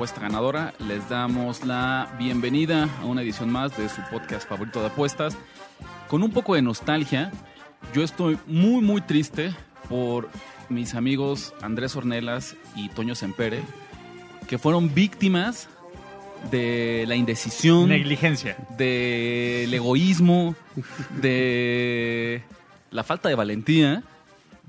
Apuesta Ganadora, les damos la bienvenida a una edición más de su podcast favorito de apuestas. Con un poco de nostalgia, yo estoy muy muy triste por mis amigos Andrés Ornelas y Toño Sempere, que fueron víctimas de la indecisión, Negligencia. del egoísmo, de la falta de valentía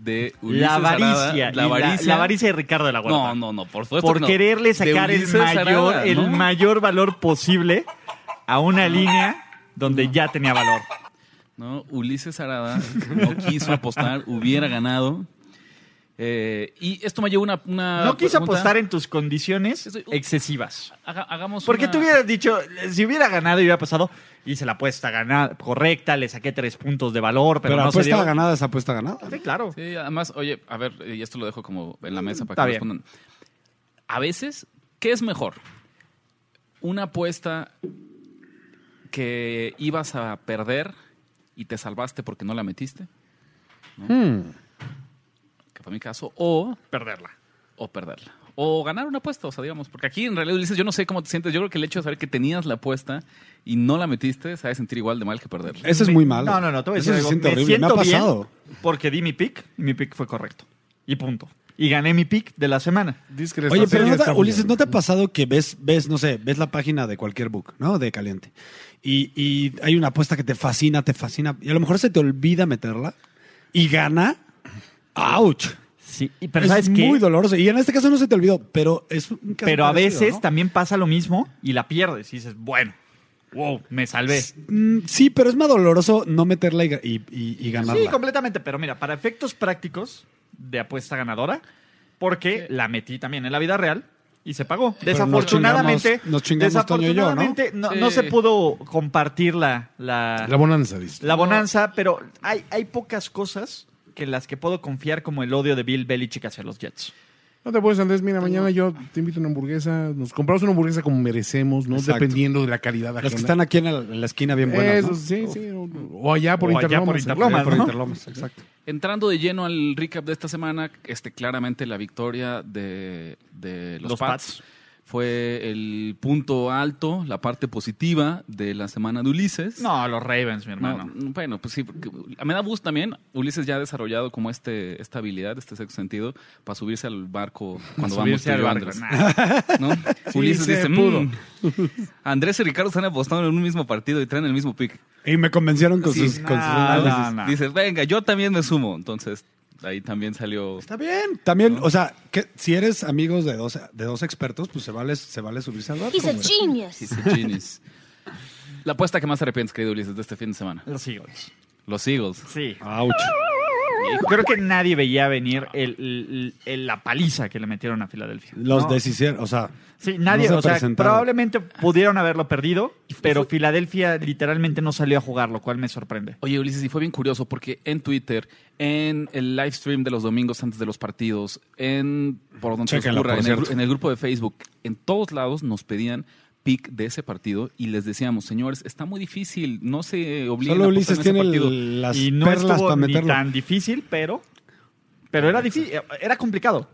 de Ulises La avaricia. Arada, la avaricia. la avaricia de Ricardo de la Huerta. No, no, no, por supuesto Por no. quererle sacar el mayor, Arada, el mayor valor posible a una línea donde ya tenía valor. ¿no? Ulises Arada no quiso apostar, hubiera ganado. Eh, y esto me lleva una, una No quiso pregunta. apostar en tus condiciones Estoy- excesivas. Haga- hagamos Porque una- tú hubieras dicho, si hubiera ganado y hubiera pasado, hice la apuesta ganada, correcta, le saqué tres puntos de valor, pero, Pero, no se apuesta dio. ganada es apuesta ganada. Sí, claro. Sí, además, oye, a ver, y esto lo dejo como en la mesa para Está que bien. respondan. A veces, ¿qué es mejor? Una apuesta que ibas a perder y te salvaste porque no la metiste, Hmm. Que fue mi caso, o Perderla. o perderla. O ganar una apuesta, o sea, digamos, porque aquí en realidad Ulises, yo no sé cómo te sientes. Yo creo que el hecho de saber que tenías la apuesta y no la metiste, se va a sentir igual de mal que perderla. Eso es muy malo. No, no, no, te voy a Eso decir se algo. siente Me horrible. Me ha siento bien pasado. porque di mi pick y mi pick fue correcto. Y punto. Y gané mi pick de la semana. Dices Oye, pero no te- Ulises. ¿no te ha pasado que ves, ves, no sé, ves la página de cualquier book, ¿no? De caliente. Y, y hay una apuesta que te fascina, te fascina. Y a lo mejor se te olvida meterla y gana. ¡Auch! Sí, pero es ¿sabes qué? muy doloroso. Y en este caso no se te olvidó, pero es un caso Pero a parecido, veces ¿no? también pasa lo mismo y la pierdes. Y dices, bueno, wow, me salvé. Mm, Sí, pero es más doloroso no meterla y, y, y- y ganarla. Sí, completamente. Pero mira, para efectos prácticos de apuesta ganadora, porque la metí también en la vida real y se pagó. Pero nos Desafortunadamente, chingamos- nos chingamos Toño y yo, ¿no? desafortunadamente no, Sí. no se pudo compartir la, la, La bonanza, dice. la bonanza, pero hay, hay pocas cosas que las que puedo confiar como el odio de Bill Belichick hacia los Jets. No te puedes, Andrés. Mira, mañana yo te invito a una hamburguesa. Nos compramos una hamburguesa como merecemos, ¿no? Exacto. Dependiendo de la calidad Los que están aquí en la, en la esquina bien. Eso, ¿no? sí, sí. O, o allá por O allá Interlomas. por ¿eh? Interlomas, Por ¿no? Interlomas, exacto. Entrando de lleno al recap de esta semana, este, claramente la victoria de, de los, Los Pats, Pats. Fue el punto alto, la parte positiva de la semana de Ulises. No, los Ravens, mi No, hermano. bueno, pues sí, porque me da gusto también. Ulises ya ha desarrollado como este, esta habilidad, este sexto sentido, para subirse al barco cuando vamos barco. Andrés. ¿no? Ulises se dice, pudo. "Mm, Andrés y Ricardo están apostando en un mismo partido y traen el mismo pick. Y me convencieron con Sí. sus, con sus No, análisis. no, no. Dices, venga, yo también me sumo. Entonces, ahí también salió... Está bien. También, o sea, que si eres amigos de dos, de dos expertos, pues se vale, se vale subirse al barco. He's a genius. He's a genius. La apuesta que más te arrepientes, querido Ulises, de este fin de semana. Los Eagles. Los Eagles. Sí. Ouch. Creo que nadie veía venir el, el- el- la paliza que le metieron a Filadelfia. Los ¿no? deshicieron, o sea, Sí, nadie, no se o sea, presentaron. probablemente pudieron haberlo perdido, pero Filadelfia literalmente no salió a jugar, lo cual me sorprende. Oye, Ulises, y fue bien curioso porque en Twitter, en el live stream de los domingos antes de los partidos, en por donde se ocurra, por en el, cierto. gru- en el grupo de Facebook, en todos lados nos pedían pick de ese partido y les decíamos, señores, está muy difícil, no se obliguen solo a Ulises en tiene ese partido. el- las y no perlas estuvo para ni meterlo. tan difícil, pero, pero era difícil, era complicado.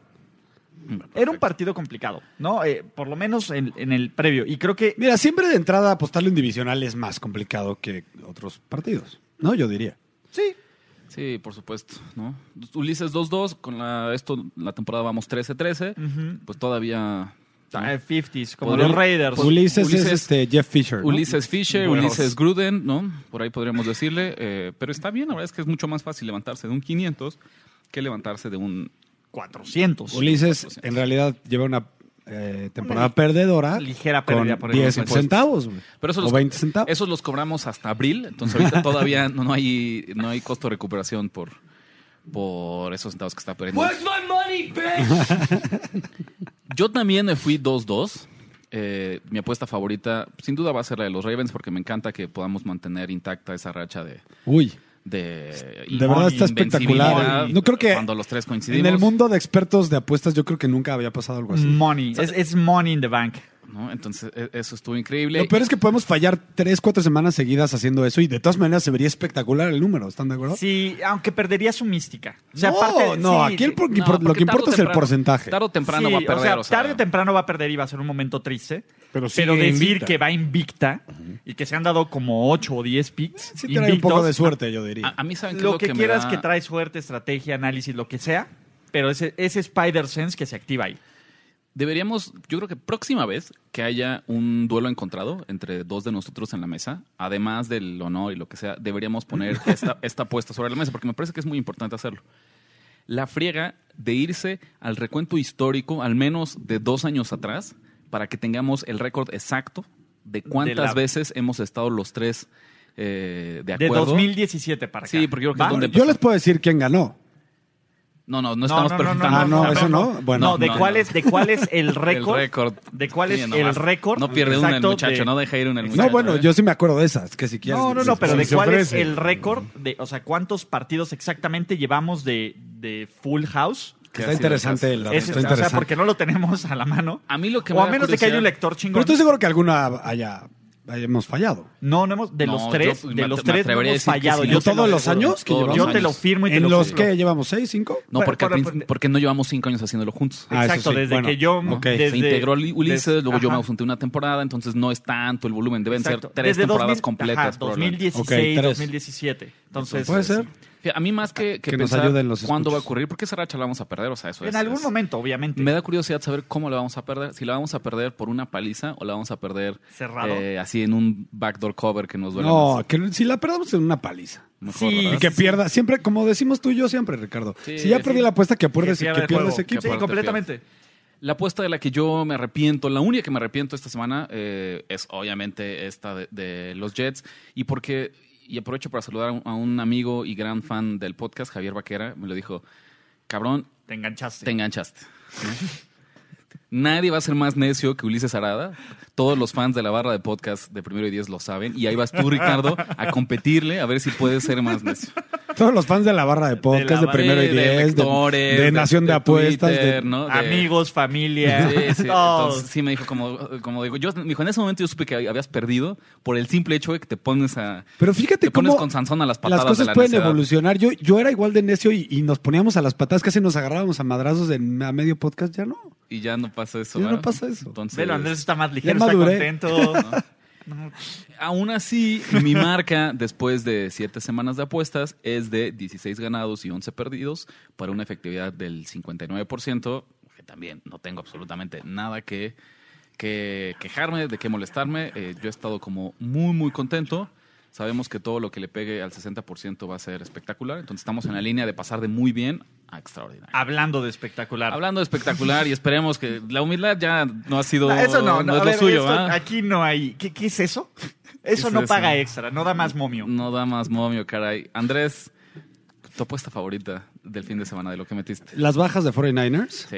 Era un partido complicado, ¿no? Eh, por lo menos en, en el previo. Y creo que Mira, siempre de entrada apostarlo en divisional es más complicado que otros partidos, ¿no? Yo diría. sí, Sí, por supuesto, ¿no? Ulises 2-2, con la, esto, la temporada vamos 13-13, Ujú. pues todavía... ¿no? eh, 50s, como Podría- los Raiders. Ulises, Ulises- es este Jeff Fisher. ¿no? Ulises Fisher, Buenos. Ulises Gruden, ¿no? Por ahí podríamos decirle. eh, pero está bien, la verdad es que es mucho más fácil levantarse de un 500 que levantarse de un... 400. Ulises en realidad lleva una eh, temporada perdedora ligera con pérdida por el 10 impuesto. centavos güey. Pero eso o los, 20 centavos. esos los cobramos hasta abril, entonces ahorita todavía no, no hay, no hay costo de recuperación por, por esos centavos que está perdiendo. Yo también me fui 2-2. Eh, mi apuesta favorita, sin duda, va a ser la de los Ravens, porque me encanta que podamos mantener intacta esa racha de, Uy, de, de verdad está espectacular. invencibilidad No creo que cuando los tres coincidimos. en el mundo de expertos de apuestas yo creo que nunca había pasado algo así. Money. Es, es money in the bank. ¿No? Entonces, e- eso estuvo increíble. Lo peor es que podemos fallar tres, cuatro semanas seguidas haciendo eso y de todas maneras se vería espectacular el número, ¿están de acuerdo? Sí, aunque perdería su mística. O sea, no, aparte- no, sí, aquí el sí. por- No, por- lo que importa es el porcentaje. Tarde o temprano Sí, va a perder. o sea, o sea, tarde o temprano va a perder y va a ser un momento triste. Pero Pero, sigue decir invicta. que va invicta y que se han dado como 8 o 10 picks. Sí trae un poco de suerte, yo diría. a, a mí saben qué es Lo lo que, me quieras da- que trae suerte, estrategia, análisis, lo que sea. Pero ese, ese Spider Sense que se activa ahí. Deberíamos, yo creo que próxima vez que haya un duelo encontrado entre dos de nosotros en la mesa, además del honor y lo que sea, deberíamos poner esta, esta apuesta sobre la mesa, porque me parece que es muy importante hacerlo. La friega de irse al recuento histórico, al menos de dos años atrás, para que tengamos el récord exacto de cuántas la- veces hemos estado los tres eh, de De acuerdo. 2017 para acá. Sí, porque yo creo que es donde yo les puedo decir quién ganó. No, no, no No, estamos no, no, preguntando. Ah, no, eso no. Bueno, no, de, no, cuál no. Es, de cuál es el El récord. ¿De cuál es Sí, el récord? No pierde una el muchacho, de- no deja ir una el muchacho. No, bueno, ¿eh? yo sí me acuerdo de esas, que si quieres. No, no, no, pero de cuál es el récord de, o sea, cuántos partidos exactamente llevamos de, de Full House. Está interesante el está o sea, interesante. porque no lo tenemos a la mano. A mí lo que o me a menos de que haya un lector chingón. Pero estoy seguro que alguna haya, hayamos fallado. No, no hemos, de No, los yo tres, me de atre- los tres no hemos fallado. sí. Yo ¿En te lo todos los años que llevamos? Yo te lo firmo y te ¿En lo los que llevamos? ¿Seis, cinco? No, porque, pues- porque no llevamos cinco años haciéndolo juntos. Ah, Exacto, sí. desde Bueno, que yo... ok. desde- Se integró Uli- Ulises, desde- luego yo me ausenté una temporada, entonces no es tanto el volumen. Deben Exacto. ser tres Desde temporadas 2000 completas. ajá, probablemente. 2016, Ok, tres. 2017. Entonces, Puede ser. A mí más que, que Que nos pensar ayuden los cuándo va a ocurrir, porque esa racha la vamos a perder, o sea, eso En es- algún es- momento, obviamente. Me da curiosidad saber cómo la vamos a perder. Si la vamos a perder por una paliza o la vamos a perder Cerrado. eh, así en un backdoor cover que nos duele No, más. que si la perdamos en una paliza. Mejor, Sí, que pierda, siempre, como decimos tú y yo siempre, Ricardo. Sí, si ya sí. perdí la apuesta, que apuerdes Que que, pierda ese equipo. Sí, completamente. La apuesta de la que yo me arrepiento, la única que me arrepiento esta semana eh, es obviamente esta de, de los Jets. Y porque, y aprovecho para saludar a un, a un amigo y gran fan del podcast, Javier Vaquera, me lo dijo, cabrón, Te enganchaste. te enganchaste. Nadie va a ser más necio que Ulises Arada. Todos los fans de la barra de podcast de Primero y Diez lo saben. Y ahí vas tú, Ricardo, a competirle a ver si puedes ser más necio. Todos los fans de la barra de podcast, de, primero y de diez, de, lectores, de Nación de, Apuestas. de- Twitter, ¿no? De- Amigos, familia. Sí, sí. todos. Entonces, sí me dijo como, como digo, yo me dijo, en ese momento yo supe que habías perdido por el simple hecho de que te pones a Pero fíjate te pones cómo con Sansón a las patadas las cosas de la pueden necedad. evolucionar. Yo, yo era igual de necio y, y nos poníamos a las patadas, casi nos agarrábamos a madrazos en, a medio podcast. Ya no. Y ya no pasa eso. Ya no pasa eso. Entonces, Velo, Andrés está más ligero, está maduré. contento. Aún así, mi marca después de siete semanas de apuestas es de 16 ganados y 11 perdidos para una efectividad del 59%, que también no tengo absolutamente nada que, que quejarme, de qué molestarme. Eh, yo he estado como muy, muy contento. Sabemos que todo lo que le pegue al 60% va a ser espectacular, entonces estamos en la línea de pasar de muy bien a extraordinario. Hablando de espectacular. Hablando de espectacular y esperemos que la humildad ya no ha sido eso no, no, es lo ver, suyo, aquí no hay. ¿Qué, qué es eso? Eso es no eso? paga extra, no da más momio. No da más momio, caray. Andrés, tu apuesta favorita del fin de semana, de lo que metiste. Las bajas de 49ers. Sí.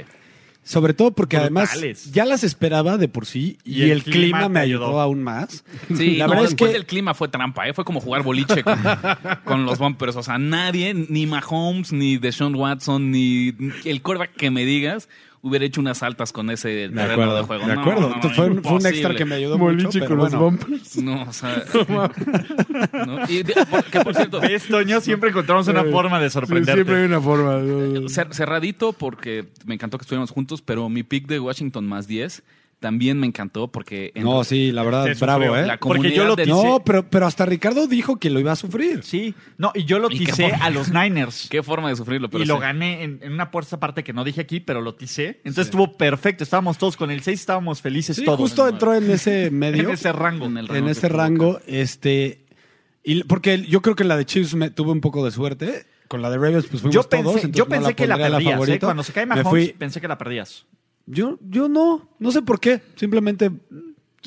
Sobre todo porque Brutales. además ya las esperaba de por sí y, Y el el, clima, clima me ayudó, ayudó. aún más. Sí, la no, verdad es después que del clima fue trampa, ¿eh? Fue como jugar boliche con, con los bumpers. O sea, nadie, ni Mahomes, ni Deshaun Watson, ni el quarterback que me digas, hubiera hecho unas altas con ese de terreno acuerdo, de juego. de No, acuerdo. no, fue, un, fue un extra que me ayudó mucho. Boliche pero con los bueno. bumpers. No, o sea... ¿no? Y de- por- que por cierto... ¿Ves, Toño? Siempre encontramos una forma de Sí, sorprenderte. siempre hay una forma. ¿no? Cer- cerradito porque me encantó que estuviéramos juntos, pero mi pick de Washington más 10 también me encantó porque... en- No, sí, la verdad, bravo, sufrió. ¿eh? La Porque yo lo del-. No, pero, pero hasta Ricardo dijo que lo iba a sufrir. Sí. No, y yo lo ¿Y qué ticé a los Niners. Qué forma de sufrirlo, pero y lo gané en, en una apuesta aparte que no dije aquí, pero lo ticé. Entonces estuvo perfecto. Estábamos todos con el 6, estábamos felices Sí, todos. justo entró en ese medio. en ese rango. En el en que ese rango, este, y porque yo creo que la de Chiefs me tuve un poco de suerte. Con la de Ravens, pues fuimos Yo todos. pensé, entonces yo no pensé que la perdías. ¿eh? Cuando se cae Me Mahomes, fui- pensé que la perdías. Yo, yo no, no sé por qué. Simplemente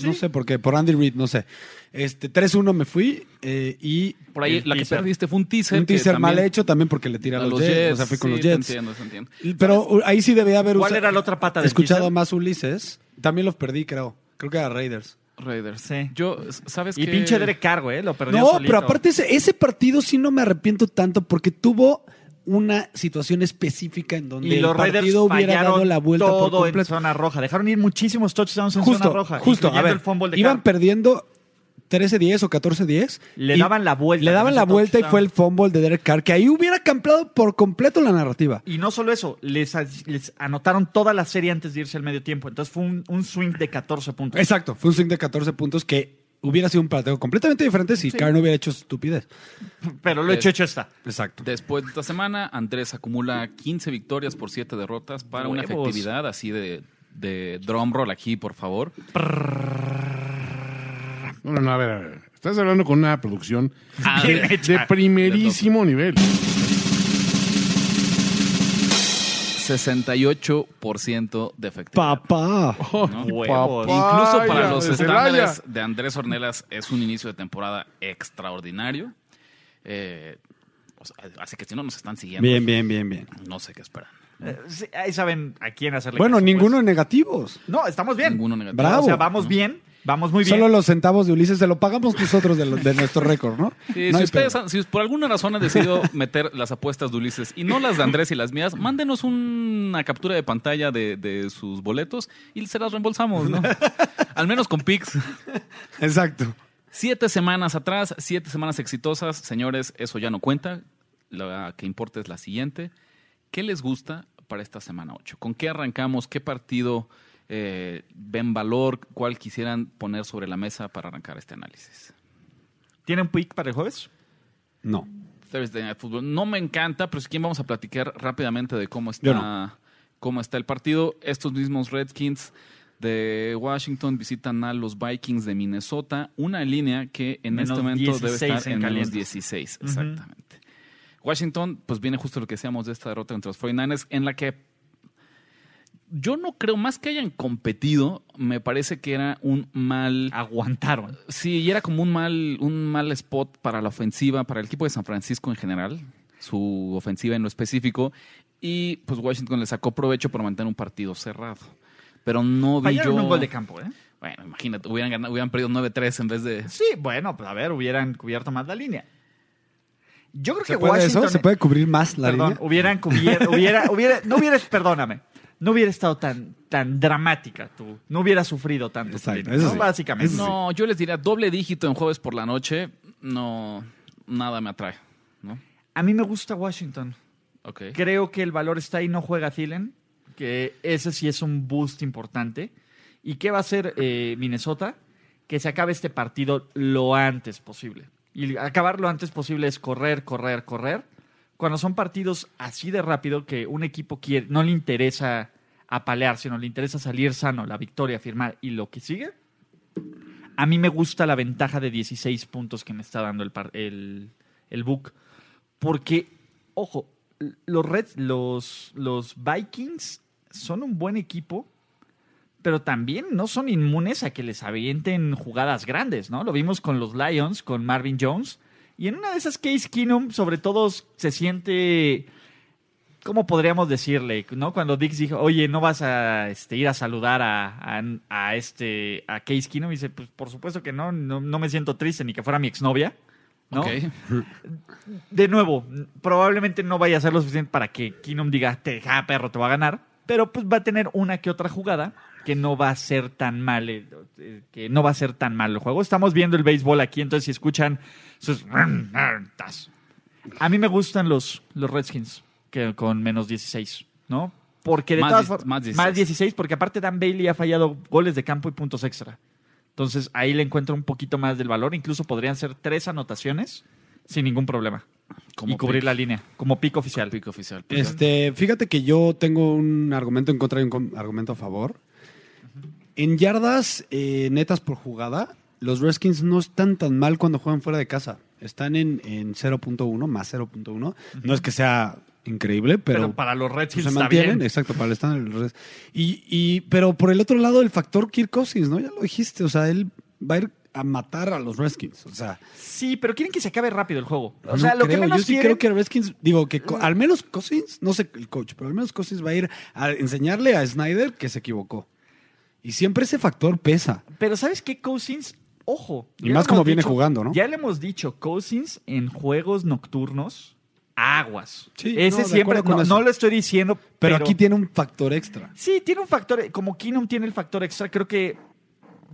No sé por qué, por Andy Reid, no sé. Este, 3-1 me fui eh, y Por ahí El la que perdiste fue un teaser. un teaser mal hecho también porque le tira a a los, Jets, o sea, fui con sí, los Jets. entiendo, entiendo. Pero ahí sí debía haber ¿Cuál era la otra pata del escuchado teaser? más Ulises. También los perdí, creo. Creo que era Raiders. Raiders. Sí. Yo, ¿sabes Y pinche Derek Carr, güey, lo perdió No, solito. pero aparte ese, ese partido sí no me arrepiento tanto porque tuvo una situación específica en donde Y los el Raiders partido hubiera dado la vuelta por todo en completo. zona roja. Dejaron ir muchísimos touchdowns en Justo, zona roja. justo. A ver, el iban Carr. perdiendo 13-10 o 14-10. Le daban la vuelta Le daban la vuelta y fue el fumble de Derek Carr, que ahí hubiera cambiado por completo la narrativa. Y no solo eso, les, les anotaron toda la serie antes de irse al medio tiempo. Entonces fue un, un swing de 14 puntos. Exacto, fue un swing de 14 puntos que hubiera sido un partido completamente diferente si Carr no hubiera hecho estupidez. Pero lo hecho, hecho está. Exacto. Después de esta semana, Andrés acumula 15 victorias por 7 derrotas para una efectividad así de, de drum roll aquí, por favor. No, no, no, a ver, a ver. Estás hablando con una producción Ah, de primerísimo nivel. 68% de efectividad. Papá. ¿no? Huevos. Incluso para los estándares Celaya. de Andrés Ornelas es un inicio de temporada extraordinario. Eh, o sea, así que si no nos están siguiendo, Bien, bien, bien, bien. no sé qué esperan. Eh, sí, ahí saben a quién hacerle Bueno, caso, pues. ninguno negativos. No, estamos bien. Ninguno negativo. Bravo. O sea, vamos bien. Vamos muy bien. Solo los centavos de Ulises se lo pagamos nosotros de, lo- de nuestro récord, ¿no? Sí, No si ustedes, han- si por alguna razón han decidido meter las apuestas de Ulises y no las de Andrés y las mías, mándenos una captura de pantalla de, de sus boletos y se las reembolsamos, ¿no? Al menos con Pix. Exacto. Siete semanas atrás, siete semanas exitosas. Señores, eso ya no cuenta. La que importa es la siguiente. ¿Qué les gusta para esta semana 8? ¿Con qué arrancamos? ¿Qué partido eh, ven valor? ¿Cuál quisieran poner sobre la mesa para arrancar este análisis? ¿Tienen pick para el jueves? No. Thursday Night Football. No me encanta, pero si quieren vamos a platicar rápidamente de cómo está, cómo está el partido. Estos mismos Redskins de Washington visitan a los Vikings de Minnesota. Una línea que en Menos este momento debe 16 estar en en menos caliente. 16. Exactamente. Washington, pues viene justo lo que decíamos de esta derrota entre los 49ers, en la que yo no creo, más que hayan competido, me parece que era un mal... Aguantaron. Sí, y era como un mal, un mal spot para la ofensiva, para el equipo de San Francisco en general, su ofensiva en lo específico. Y pues Washington le sacó provecho por mantener un partido cerrado. Pero no vi Fallaron yo. un gol de campo, ¿eh? Bueno, imagínate, hubieran, ganado, hubieran perdido 9-3 en vez de. Sí, bueno, pues a ver, hubieran cubierto más la línea. Yo creo ¿Se que puede Washington... eso? ¿Se puede cubrir más la Perdón, línea? hubieran cubierto, hubiera, hubiera, no hubiera, perdóname, no hubiera estado tan, tan dramática tú, no hubiera sufrido tanto. tu Exacto, eso ¿no? sí. Básicamente. Eso sí. No, yo les diría doble dígito en jueves por la noche. No, nada me atrae. ¿no? A mí me gusta Washington. Ok. Creo que el valor está ahí, no juega Thielen, que ese sí es un boost importante. ¿Y qué va a hacer eh, Minnesota? Que se acabe este partido lo antes posible. Y acabar lo antes posible es correr, correr, correr. Cuando son partidos así de rápido que un equipo quiere, no le interesa apalear, sino le interesa salir sano, la victoria, firmar y lo que sigue. A mí me gusta la ventaja de 16 puntos que me está dando el, el book. Porque, ojo, los Reds, los, los Vikings son un buen equipo, pero también no son inmunes a que les avienten jugadas grandes, ¿no? Lo vimos con los Lions, con Marvin Jones. Y en una de esas, Case Keenum, sobre todo, se siente. ¿Cómo podríamos decirle? ¿no? Cuando Dix dijo, oye, ¿no vas a este, ir a saludar a, a, a este, a Case Keenum? Y dice, pues por supuesto que no, no, no me siento triste ni que fuera mi exnovia. ¿no? Ok. de nuevo, probablemente no vaya a ser lo suficiente para que Keenum diga, te, ah, perro, te va a ganar. Pero pues va a tener una que otra jugada que no va a ser tan mal, eh, que no va a ser tan mal el juego. Estamos viendo el béisbol aquí, entonces si escuchan sus... A mí me gustan los, los Redskins que con menos 16, ¿no? Porque de Más todas formas... más 16. Más 16, porque aparte Dan Bailey ha fallado goles de campo y puntos extra. Entonces ahí le encuentro un poquito más del valor. Incluso podrían ser tres anotaciones sin ningún problema. Como y cubrir pick. la línea, como pico oficial. Pico oficial. Pues, Este, fíjate que yo tengo un argumento en contra y un argumento a favor. En yardas eh, netas por jugada, los Redskins no están tan mal cuando juegan fuera de casa. Están en, en 0.1, más 0.1. No es que sea increíble, Pero, pero, para los pues, Redskins se está mantienen, bien. exacto, para el estándar. Y, y, pero por el otro lado, el factor Kirk Cousins, ¿no? Ya lo dijiste, o sea, él va a ir a matar a los Redskins, o sea, Sí, pero quieren que se acabe rápido el juego. O no sea, lo que menos yo sí quieren- creo que Redskins, digo que co- al menos Cousins, no sé el coach, pero al menos Cousins va a ir a enseñarle a Snyder que se equivocó. Y siempre ese factor pesa. Pero ¿sabes qué? Cousins, ojo. Y más como viene dicho- jugando, ¿no? Ya le hemos dicho, Cousins en juegos nocturnos, aguas. Sí, Ese no, siempre, no, no lo estoy diciendo, Pero, pero, aquí tiene un factor extra. Sí, tiene un factor, como Keenum tiene el factor extra, creo que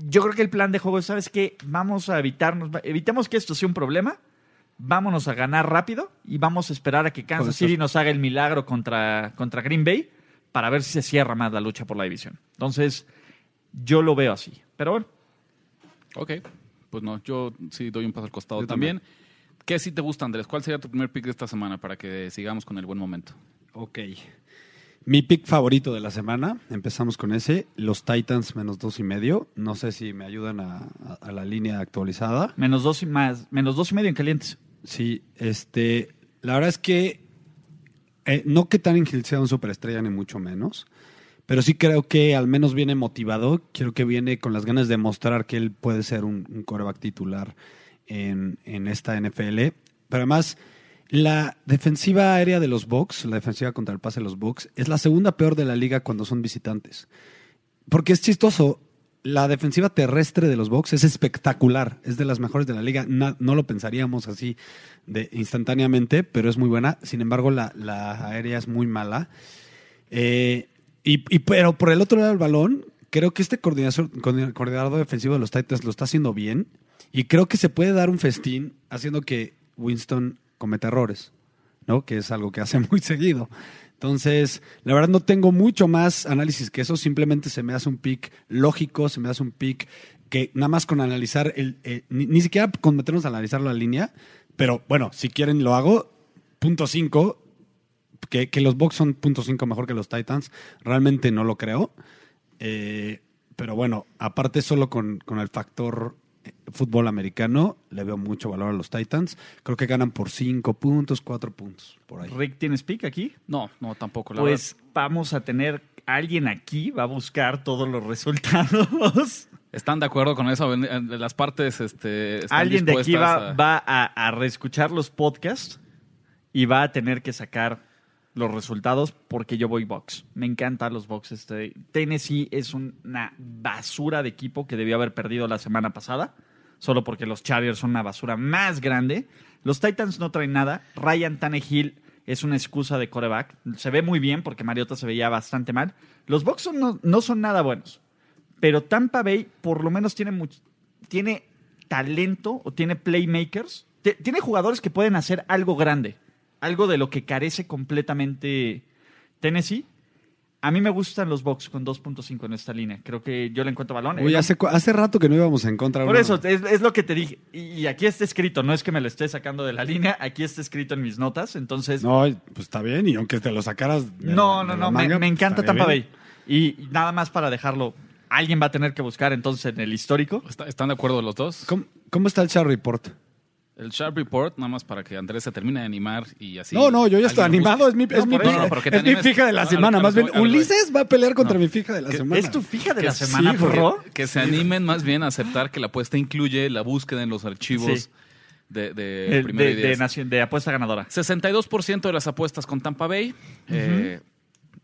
yo creo que el plan de juego es, ¿sabes qué? Vamos a evitarnos, evitemos que esto sea un problema, vámonos a ganar rápido y vamos a esperar a que Kansas. City nos haga el milagro contra, contra Green Bay para ver si se cierra más la lucha por la división. Entonces, yo lo veo así. Pero bueno, Ok, pues no, yo sí doy un paso al costado también. ¿Qué sí te gusta, Andrés? ¿Cuál sería tu primer pick de esta semana para que sigamos con el buen momento? Ok. Mi pick favorito de la semana, empezamos con ese, los Titans menos dos y medio. No sé si me ayudan a, a- a la línea actualizada. menos dos y más, menos dos y medio en calientes. Sí, este, la verdad es que eh, no que Tannehill sea un superestrella ni mucho menos, pero sí creo que al menos viene motivado. Quiero que viene con las ganas de mostrar que él puede ser un, un coreback titular en, en esta NFL. Pero además, la defensiva aérea de los Bucks, la defensiva contra el pase de los Bucks, es la segunda peor de la liga cuando son visitantes. Porque es chistoso. La defensiva terrestre de los Bucks es espectacular. Es de las mejores de la liga. Na- no lo pensaríamos así de instantáneamente, pero es muy buena. Sin embargo, la, la aérea es muy mala. Eh, y, y- pero por el otro lado del balón, creo que este coordinador, coordinador defensivo de los Titans lo está haciendo bien. Y creo que se puede dar un festín haciendo que Winston cometa errores, ¿no? Que es algo que hace muy seguido. Entonces, la verdad no tengo mucho más análisis que eso, simplemente se me hace un pick lógico, se me hace un pick que nada más con analizar, el, eh, ni, ni siquiera con meternos a analizar la línea, pero bueno, si quieren lo hago, punto 5, que, que los Bucks son punto 5 mejor que los Titans, realmente no lo creo. Eh, pero bueno, aparte solo con, con el factor eh, fútbol americano, le veo mucho valor a los Titans. Creo que ganan por 5 puntos, 4 puntos, por ahí. Rick, ¿tienes pick aquí? No, no, tampoco. La Pues vamos a tener alguien aquí, va a buscar todos los resultados. ¿Están de acuerdo con eso? En Las partes este, están alguien de aquí va, a- va a, a reescuchar los podcasts y va a tener que sacar los resultados porque yo voy box. Me encantan los boxes. Tennessee es una basura de equipo que debió haber perdido la semana pasada, solo porque los Chargers son una basura más grande. Los Titans no traen nada. Ryan Tannehill es una excusa de coreback. Se ve muy bien porque Mariota se veía bastante mal. Los Bucks no, no son nada buenos. Pero Tampa Bay por lo menos tiene, much- tiene talento o tiene playmakers. Tiene jugadores que pueden hacer algo grande. Algo de lo que carece completamente Tennessee. A mí me gustan los Bucks con 2.5 en esta línea. Creo que yo le encuentro balón. Uy, Eh, hace, hace rato que no íbamos a encontrar por eso, es, es lo que te dije. Y, y aquí está escrito, no es que me lo esté sacando de la línea, aquí está escrito en mis notas. Entonces, No, pues está bien, y aunque te lo sacaras. de no, la- no, de no, la me, manga, me pues, encanta Tampa bien. Bay. Y, nada más para dejarlo, alguien va a tener que buscar entonces en el histórico. ¿Está- ¿Están de acuerdo los dos? ¿Cómo, cómo está el Char Report? El Sharp Report, nada más para que Andrés se termine de animar y así. no, no, yo ya estoy animado. Es mi, es No, mi, no, es mi fija de la No, semana. Más bien. Ulises va a pelear contra No. mi fija de la semana. ¿Es tu fija de Que la sí, semana, bro? Que se animen más bien a aceptar que la apuesta incluye la búsqueda en los archivos Sí. de, de El- de, y de diez. nación- de apuesta ganadora. 62% de las apuestas con Tampa Bay, eh,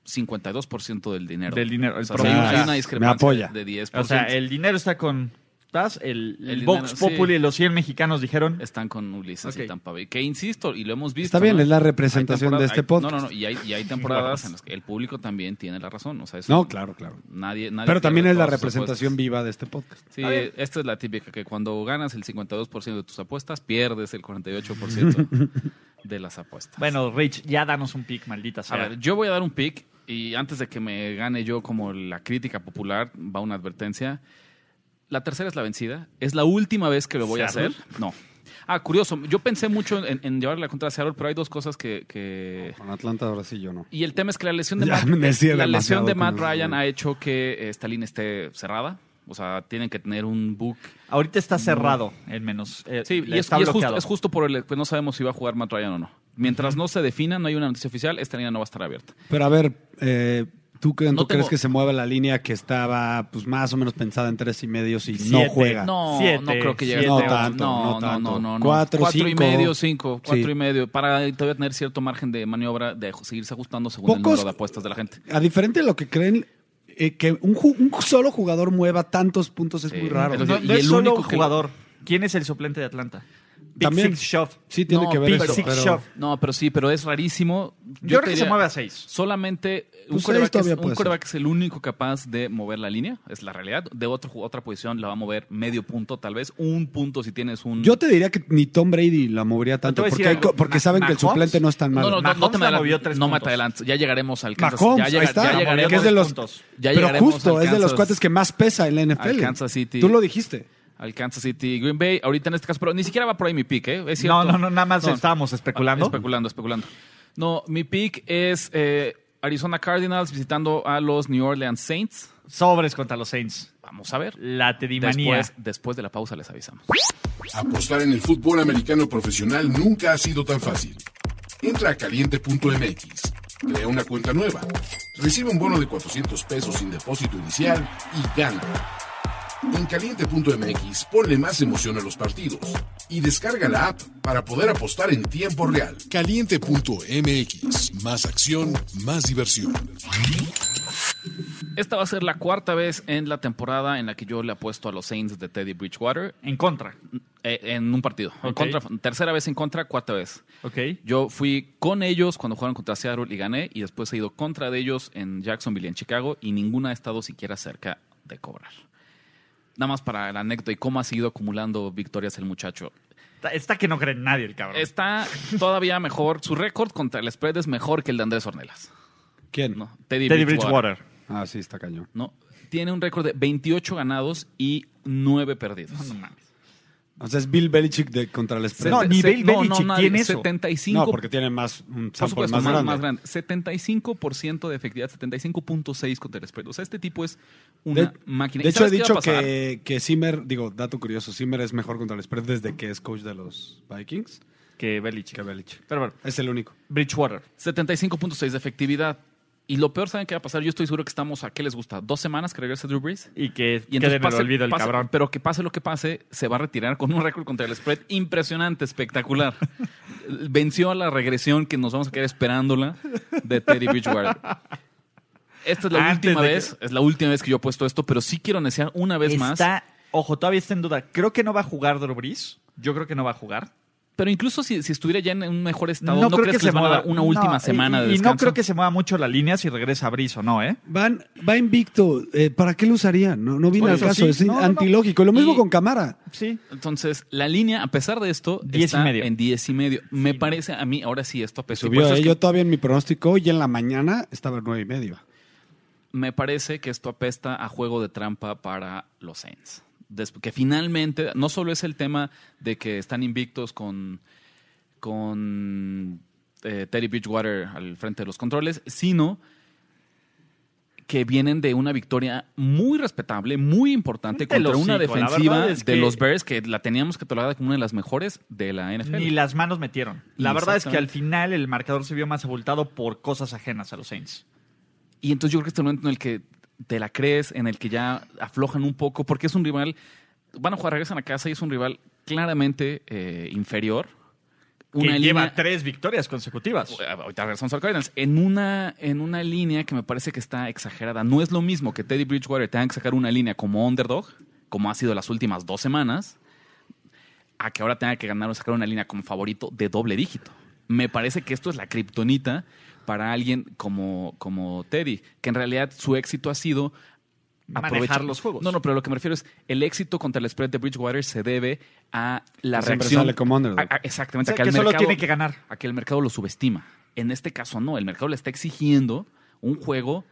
52% del dinero. Del dinero, el O sea, hay, una Me discrepancia apoya. de 10%. O sea, el dinero está con. ¿Estás? El, El el Vox sí. Populi y los 100 mexicanos dijeron. Están con Ulises Ok. y Tampa Bay. Que insisto, y lo hemos visto. Está bien, ¿no? es la Hay representación de este hay- podcast. No, no, no. Y hay, y hay temporadas en las que el público también tiene la razón. O sea, eso No, claro, claro. Nadie, nadie Pero también es la representación apuestas. viva de este podcast. Sí, esta es la típica, que cuando ganas el 52% de tus apuestas, pierdes el 48% de las apuestas. Bueno, Rich, ya danos un pick, maldita A sea. ver, yo voy a dar un pick y antes de que me gane yo como la crítica popular, va una advertencia. La tercera es la vencida. Es la última vez que lo voy a hacer. No. Ah, curioso. Yo pensé mucho en, en llevarle la contra Seattle, pero hay dos cosas que, que- Con Atlanta ahora sí yo no. Y el tema es que la lesión de Ya Matt, la lesión de Matt Ryan ha hecho que esta línea esté cerrada. O sea, tienen que tener un book. Ahorita está cerrado, en menos. eh, Sí, y es, está y es justo, bloqueado. es justo por el que no sabemos si va a jugar Matt Ryan o no. Mientras no se defina, no hay una noticia oficial, esta línea no va a estar abierta. Pero a ver, eh, ¿tú, No crees que se mueve la línea que estaba pues más o menos pensada en tres y medio si no Siete. juega? No, Siete, no creo que llegue. No tanto, no, no no, tanto. no, no, no. Cuatro, Cuatro y cinco. medio, cinco, cuatro Sí. y medio, para todavía tener cierto margen de maniobra de seguirse ajustando según el Pocos- número de apuestas de la gente. A diferente de lo que creen, eh, que un, solo jugador mueva tantos puntos es Sí. muy raro. Entonces, No, y no es el solo único jugador. ¿Quién es el suplente de Atlanta? Big También. Six Shove. Sí tiene No, que ver Big eso, Six pero- Shove. No, pero sí, pero es rarísimo. Yo, creo que se mueve a seis. Solamente un Pues es, un quarterback es el único capaz de mover la línea, es la realidad. De otro, otra posición la va a mover medio punto, tal vez un punto si tienes un... Yo te diría que ni Tom Brady la movería tanto, porque, algo. porque Ma- saben que el suplente no es tan malo. no, no, no, te me adelantes, tres no me adelantes. Ya llegaremos al Kansas Mahomes, ya, llega- está, ya llegaremos que es de los, puntos. Ya pero justo, es de los cuates que más pesa en la NFL. al Kansas City. Tú lo dijiste. Al Kansas City Green Bay. Ahorita en este caso, pero ni siquiera va por ahí mi pick, ¿eh? Es cierto. No, no, no, nada más No. estábamos especulando. Especulando, especulando. No, mi pick es eh, Arizona Cardinals visitando a los New Orleans Saints. Sobres contra los Saints. Vamos a ver. La tedimanía. Después, después de la pausa les avisamos. Apostar en el fútbol americano profesional nunca ha sido tan fácil. Entra a caliente.mx, crea una cuenta nueva, recibe un bono de 400 pesos sin depósito inicial y gana. En caliente.mx ponle más emoción a los partidos y descarga la app para poder apostar en tiempo real. Caliente.mx. Más acción, más diversión. Esta va a ser la cuarta vez en la temporada en la que yo le apuesto a los Saints de Teddy Bridgewater En contra. eh, en un partido. En contra, tercera vez en contra, cuarta vez. Ok. Yo fui con ellos cuando jugaron contra Seattle y gané, y después he ido contra de ellos en Jacksonville y en Chicago, y ninguna ha estado siquiera cerca de cobrar. Nada más para la anécdota y cómo ha seguido acumulando victorias el muchacho. Está, está que no cree en nadie el cabrón. Está todavía mejor, su récord contra el spread es mejor que el de Andrés Ornelas. ¿Quién? ¿no? Teddy, Teddy Bridgewater. Bridgewater. Ah, sí, está cañón. ¿no? Tiene un récord de 28 ganados y 9 perdidos. No mames. O sea, es Bill Belichick de, contra el spread. No, ni se- Bill Belichick nadie. tiene eso. 75 No, porque tiene más un Por sample supuesto, más, más, grande. más grande. 75% de efectividad, 75.6 contra el spread. O sea, este tipo es una De, máquina. de ¿Y hecho, he dicho que, que Zimmer, digo, dato curioso, Zimmer es mejor contra el spread desde que es coach de los Vikings Que Belichick. que Belichick. Pero bueno, Es el único. Bridgewater. 75.6 de efectividad. Y lo peor, ¿saben qué va a pasar? Yo estoy seguro que estamos a, ¿qué les gusta? ¿Dos semanas que regrese Drew Brees? Y que Y entonces en el pase- olvido el pase- cabrón. Pero que pase lo que pase, se va a retirar con un récord contra el spread impresionante, espectacular. Venció a la regresión que nos vamos a quedar esperándola de Teddy Bridgewater. Esta es la Antes última que- vez, es la última vez que yo he puesto esto, pero sí quiero desear una vez más. Ojo, todavía está en duda. Creo que no va a jugar Drew Brees. Yo creo que no va a jugar. Pero incluso si, si estuviera ya en un mejor estado, no, ¿no, creo crees que, que, les se van a mueva dar una última No, semana y, de y descanso? no creo que se mueva mucho la línea si regresa Brees o no, ¿eh? Van, va invicto. Eh, ¿Para qué lo usarían? No, no viene al caso. sí. Es No, no, no. antilógico. Lo mismo Y- con Camara. Sí. Entonces, la línea, a pesar de esto, Diez y medio. en 10 y medio. Me parece a mí, ahora sí, esto. Y Subió, es eh, que yo todavía en mi pronóstico y en la mañana estaba en nueve y medio. me parece que esto apesta a juego de trampa para los Saints. Que finalmente, no solo es el tema de que están invictos con, con eh, Teddy Bridgewater al frente de los controles, sino que vienen de una victoria muy respetable, muy importante contra una hocico, defensiva de que- los Bears que la teníamos catalogada como una de las mejores de la NFL. Ni las manos metieron. La verdad es que al final el marcador se vio más abultado por cosas ajenas a los Saints. Y entonces yo creo que este momento en el que te la crees, en el que ya aflojan un poco, porque es un rival, van a jugar, regresan a casa y es un rival claramente eh, inferior. que Una lleva línea, tres victorias consecutivas. Ahorita regresamos al Cardinals, en una, en una línea que me parece que está exagerada. No es lo mismo que Teddy Bridgewater tenga que sacar una línea como underdog, como ha sido las últimas dos semanas, a que ahora tenga que ganar o sacar una línea como favorito de doble dígito. Me parece que esto es la kriptonita para alguien como, como Teddy, que en realidad su éxito ha sido Manejar aprovecha- los juegos. No, no, pero lo que me refiero es el éxito contra el spread de Bridgewater se debe a la siempre reacción. sale como underdog. a- a- exactamente. O sea, a que el solo mercado- tiene que ganar. A que el mercado lo subestima. En este caso no, el mercado le está exigiendo un juego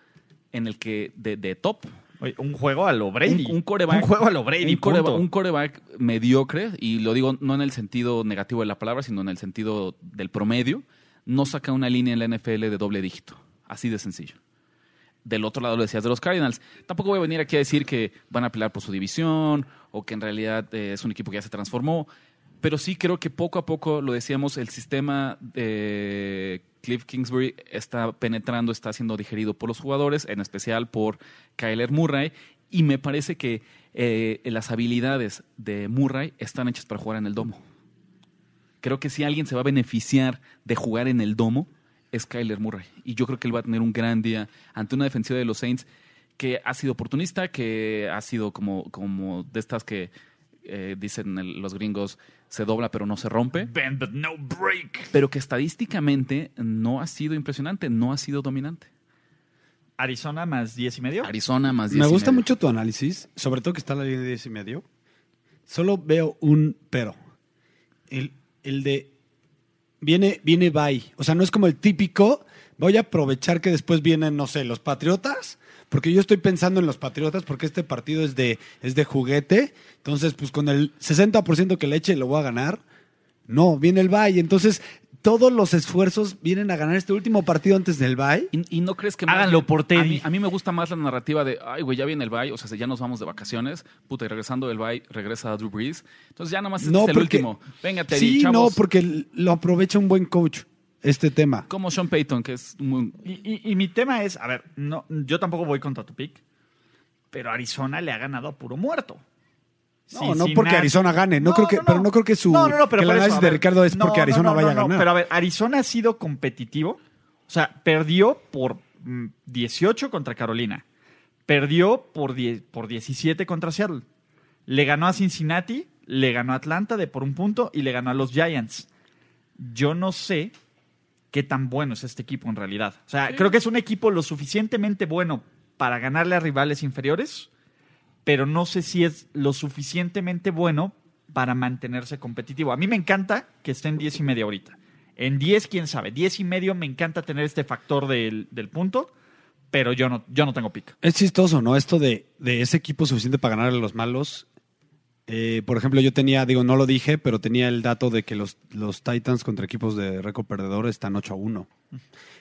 en el que de, de top. Oye, un juego a lo Brady. Un, un coreback, Un juego a lo Brady, un coreback, un coreback mediocre, y lo digo no en el sentido negativo de la palabra, sino en el sentido del promedio, no saca una línea en la NFL de doble dígito. Así de sencillo. Del otro lado lo decías de los Cardinals. Tampoco voy a venir aquí a decir que van a pelear por su división o que en realidad eh, es un equipo que ya se transformó. Pero sí creo que poco a poco, lo decíamos, el sistema de Cliff Kingsbury está penetrando, está siendo digerido por los jugadores, en especial por Kyler Murray. Y me parece que eh, las habilidades de Murray están hechas para jugar en el domo. Creo que si alguien se va a beneficiar de jugar en el domo, es Kyler Murray. Y yo creo que él va a tener un gran día ante una defensiva de los Saints que ha sido oportunista, que ha sido como, como de estas que eh, dicen el- los gringos, se dobla pero no se rompe, Bend but no break. pero que estadísticamente no ha sido impresionante, no ha sido dominante. Arizona más 10 y medio. Arizona más 10 Me y gusta medio. mucho tu análisis, sobre todo que está en la línea de 10 y medio. Solo veo un pero. El, el de viene, viene bye. O sea, no es como el típico, voy a aprovechar que después vienen, no sé, los Patriotas, porque yo estoy pensando en los Patriotas porque este partido es de, es de juguete. Entonces, pues con el 60% que le eche lo voy a ganar. No, viene el bye. Entonces, todos los esfuerzos vienen a ganar este último partido antes del bye. ¿Y, y no crees que más Háganlo bien- por Teddy. A mí, a mí me gusta más la narrativa de, ay, güey, ya viene el bye, o sea, ya nos vamos de vacaciones, puta, y regresando del bye, regresa Drew Brees. Entonces ya nomás este No, es el porque- último. Venga, Teddy, Sí, chavos. no, porque lo aprovecha un buen coach este tema. Como Sean Payton, que es muy... Y, y- y mi tema es, a ver, no, yo tampoco voy contra tu pick, pero Arizona le ha ganado a puro muerto. No, no porque Arizona gane, no creo que- pero no. creo que su- No, no, no, pero que el por eso, análisis a de ver, Ricardo es no, porque Arizona no, vaya no, a no, ganar. Pero a ver, Arizona ha sido competitivo, o sea, perdió por mm, 18 contra Carolina, perdió por, 10 por 17 contra Seattle, le ganó a Cincinnati, le ganó a Atlanta de por un punto y le ganó a los Giants. Yo no sé qué tan bueno es este equipo en realidad. O sea, creo que es un equipo lo suficientemente bueno para ganarle a rivales inferiores, pero no sé si es lo suficientemente bueno para mantenerse competitivo. A mí me encanta que esté en 10 y medio ahorita. En 10, quién sabe. 10 y medio me encanta tener este factor del, del punto, pero yo no, yo no tengo pick. Es chistoso, ¿no? Esto de, de ese equipo suficiente para ganarle a los malos. Eh, por ejemplo, yo tenía, digo, no lo dije, pero tenía el dato de que los, los Titans contra equipos de récord perdedor están 8 a 1.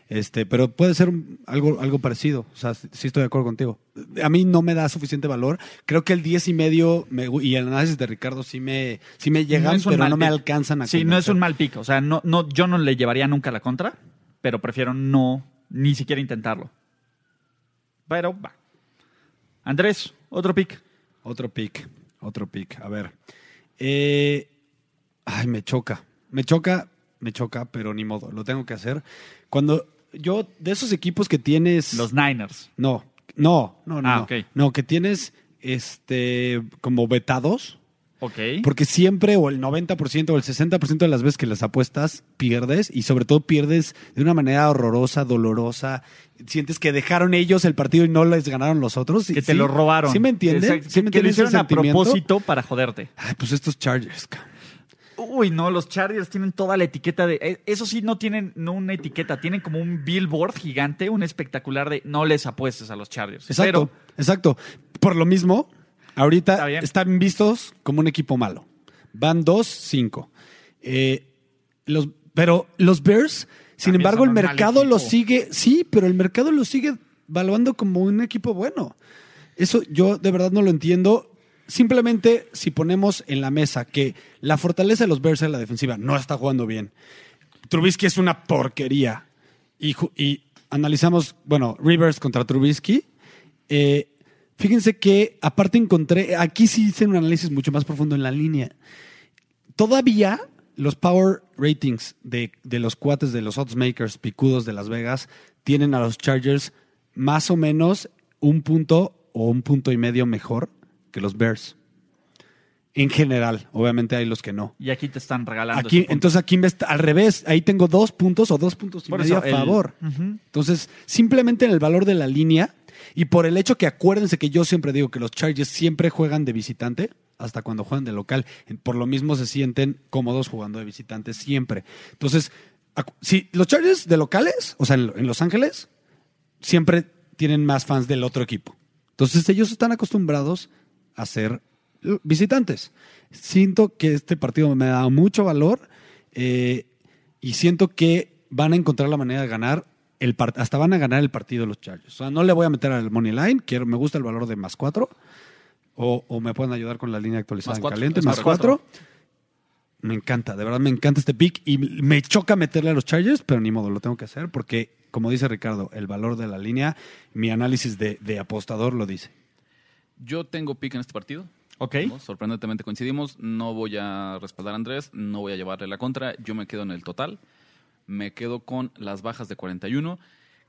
Este, pero puede ser algo, algo parecido. O sea, sí estoy de acuerdo contigo. A mí no me da suficiente valor. Creo que el 10 y medio me y el análisis de Ricardo sí me, sí me llegan, pero no me alcanzan a Sí, no es un mal pick. O sea, no, no, yo no le llevaría nunca la contra, pero prefiero no, ni siquiera intentarlo. Pero va. Andrés, otro pick. Otro pick, otro pick. A ver. Eh, ay, me choca. Me choca, me choca, pero ni modo, lo tengo que hacer. Cuando yo, de esos equipos que tienes. Los Niners. No, no, no, no. Ah, no. ok. No, que tienes este como vetados. Ok. Porque siempre, o el 90% o el 60% de las veces que las apuestas, pierdes. Y sobre todo pierdes de una manera horrorosa, dolorosa. Sientes que dejaron ellos el partido y no les ganaron los otros. que Sí, te lo robaron. ¿Sí me entiendes? ¿Sí me que lo hicieron a propósito para joderte. Ay, pues estos Chargers. Uy, no, los Chargers tienen toda la etiqueta de. eh, Eso sí, no tienen no una etiqueta, tienen como un billboard gigante, un espectacular de no les apuestes a los Chargers. Exacto, Pero exacto. Por lo mismo, ahorita están vistos como un equipo malo. Van 2-5. Eh, los, pero los Bears, sin También embargo, el mercado los sigue, sí, pero el mercado los sigue valuando como un equipo bueno. Eso yo de verdad no lo entiendo. Simplemente si ponemos en la mesa que la fortaleza de los Bears en la defensiva no está jugando bien. Trubisky es una porquería. Y, y analizamos, bueno, Rivers contra Trubisky. Eh, fíjense que aparte encontré, aquí sí hice un análisis mucho más profundo en la línea. Todavía los power ratings de, de los cuates de los oddsmakers picudos de Las Vegas tienen a los Chargers más o menos un punto o un punto y medio mejor que los Bears. En general, obviamente hay los que no. Y aquí te están regalando. Aquí, entonces aquí me está- al revés, ahí tengo dos puntos o dos puntos y Por medio eso, a el- favor. Entonces, simplemente en el valor de la línea y por el hecho que acuérdense que yo siempre digo que los Chargers siempre juegan de visitante, hasta cuando juegan de local, por lo mismo se sienten cómodos jugando de visitante siempre. Entonces, si los Chargers de locales, o sea, en, en Los Ángeles, siempre tienen más fans del otro equipo. Entonces, ellos están acostumbrados a ser eh, visitantes. Siento que este partido me ha dado mucho valor eh, y siento que van a encontrar la manera de ganar el hasta van a ganar el partido los Chargers. O sea, no le voy a meter al money line, quiero, me gusta el valor de más cuatro. O, o me pueden ayudar con la línea actualizada Más en cuatro, caliente, más cuatro. Me encanta, de verdad me encanta este pick y me choca meterle a los Chargers, pero ni modo, lo tengo que hacer porque, como dice Ricardo, el valor de la línea, mi análisis de, de apostador lo dice. Yo tengo pick en este partido. Ok. ¿no? Sorprendentemente coincidimos. No voy a respaldar a Andrés, no voy a llevarle la contra. Yo me quedo en el total. Me quedo con las bajas de 41.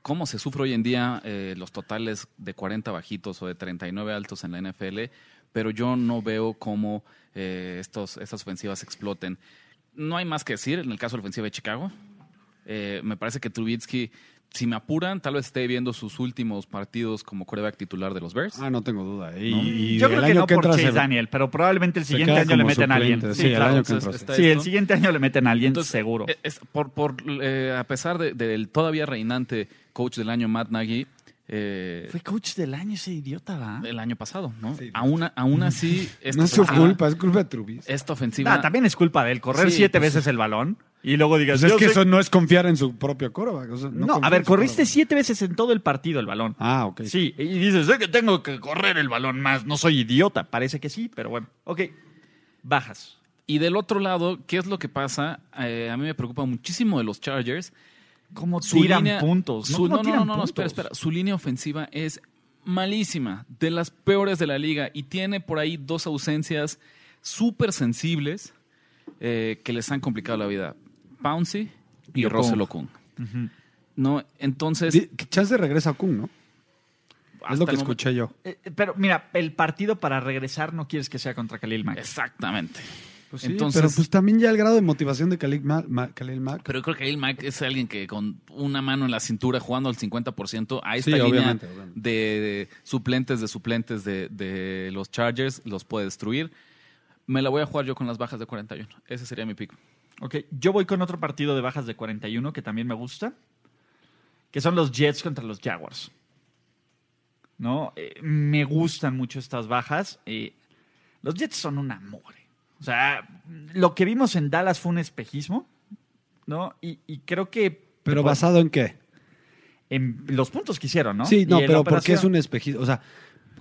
¿Cómo se sufre hoy en día eh, los totales de 40 bajitos o de 39 altos en la NFL? Pero yo no veo cómo eh, estos, estas ofensivas exploten. No hay más que decir en el caso de la ofensiva de Chicago. Eh, me parece que Trubitsky, si me apuran, tal vez esté viendo sus últimos partidos como coreback titular de los Bears. Ah, no tengo duda. Y, ¿No? y Yo el creo que no por Chase se- Daniel, pero probablemente el siguiente año le meten a alguien. Sí, el claro. año que Entonces, entra, sí. el siguiente año le meten a alguien Entonces, seguro. eh, es- por, por, eh, a pesar de- del todavía reinante coach del año, Matt Nagy, eh, Fue coach del año ese idiota, ¿va? el año pasado, ¿no? Sí. aún, aún así, No es su culpa, es culpa de Trubisky. Esta ofensiva. Ah, también es culpa de él. Correr Sí, siete pues, veces el balón y luego digas... Pues es yo que sé- eso no es confiar en su propio coreback. o sea, No, a en ver, su corriste siete veces en todo el partido el balón. Ah, ok. Sí, y dices, sé que tengo que correr el balón más. No soy idiota. Parece que sí, pero bueno. Ok, bajas. Y del otro lado, ¿qué es lo que pasa? Eh, a mí me preocupa muchísimo de los Chargers. ¿Cómo Su tiran línea- puntos? su- ¿cómo no, no, tiran no, no, espera, espera. Su línea ofensiva es malísima, de las peores de la liga, y tiene por ahí dos ausencias súper sensibles eh, que les han complicado la vida. Pouncy y, Y Okung. Russell Okung. No, entonces, Chance regresa a Kun, ¿no? Es lo que escuché yo. Eh, pero mira, el partido para regresar no quieres que sea contra Khalil Mack. Exactamente. Pues sí, Entonces- pero pues también ya el grado de motivación de Khalil Mack, Ma- Khalil Mack. Pero creo que Khalil Mack es alguien que con una mano en la cintura jugando al 50% a esta Sí, línea obviamente, obviamente. De, de suplentes de suplentes de, de los Chargers los puede destruir. Me la voy a jugar yo con las bajas de 41. Ese sería mi pick. Ok, yo voy con otro partido de bajas de 41 que también me gusta, que son los Jets contra los Jaguars. ¿No? Eh, me gustan mucho estas bajas. eh, los Jets son un amor. O sea, lo que vimos en Dallas fue un espejismo, ¿no? Y, y creo que... Pero basado en qué? En los puntos que hicieron, ¿no? Sí, no, pero ¿por qué es operación. un espejismo? O sea,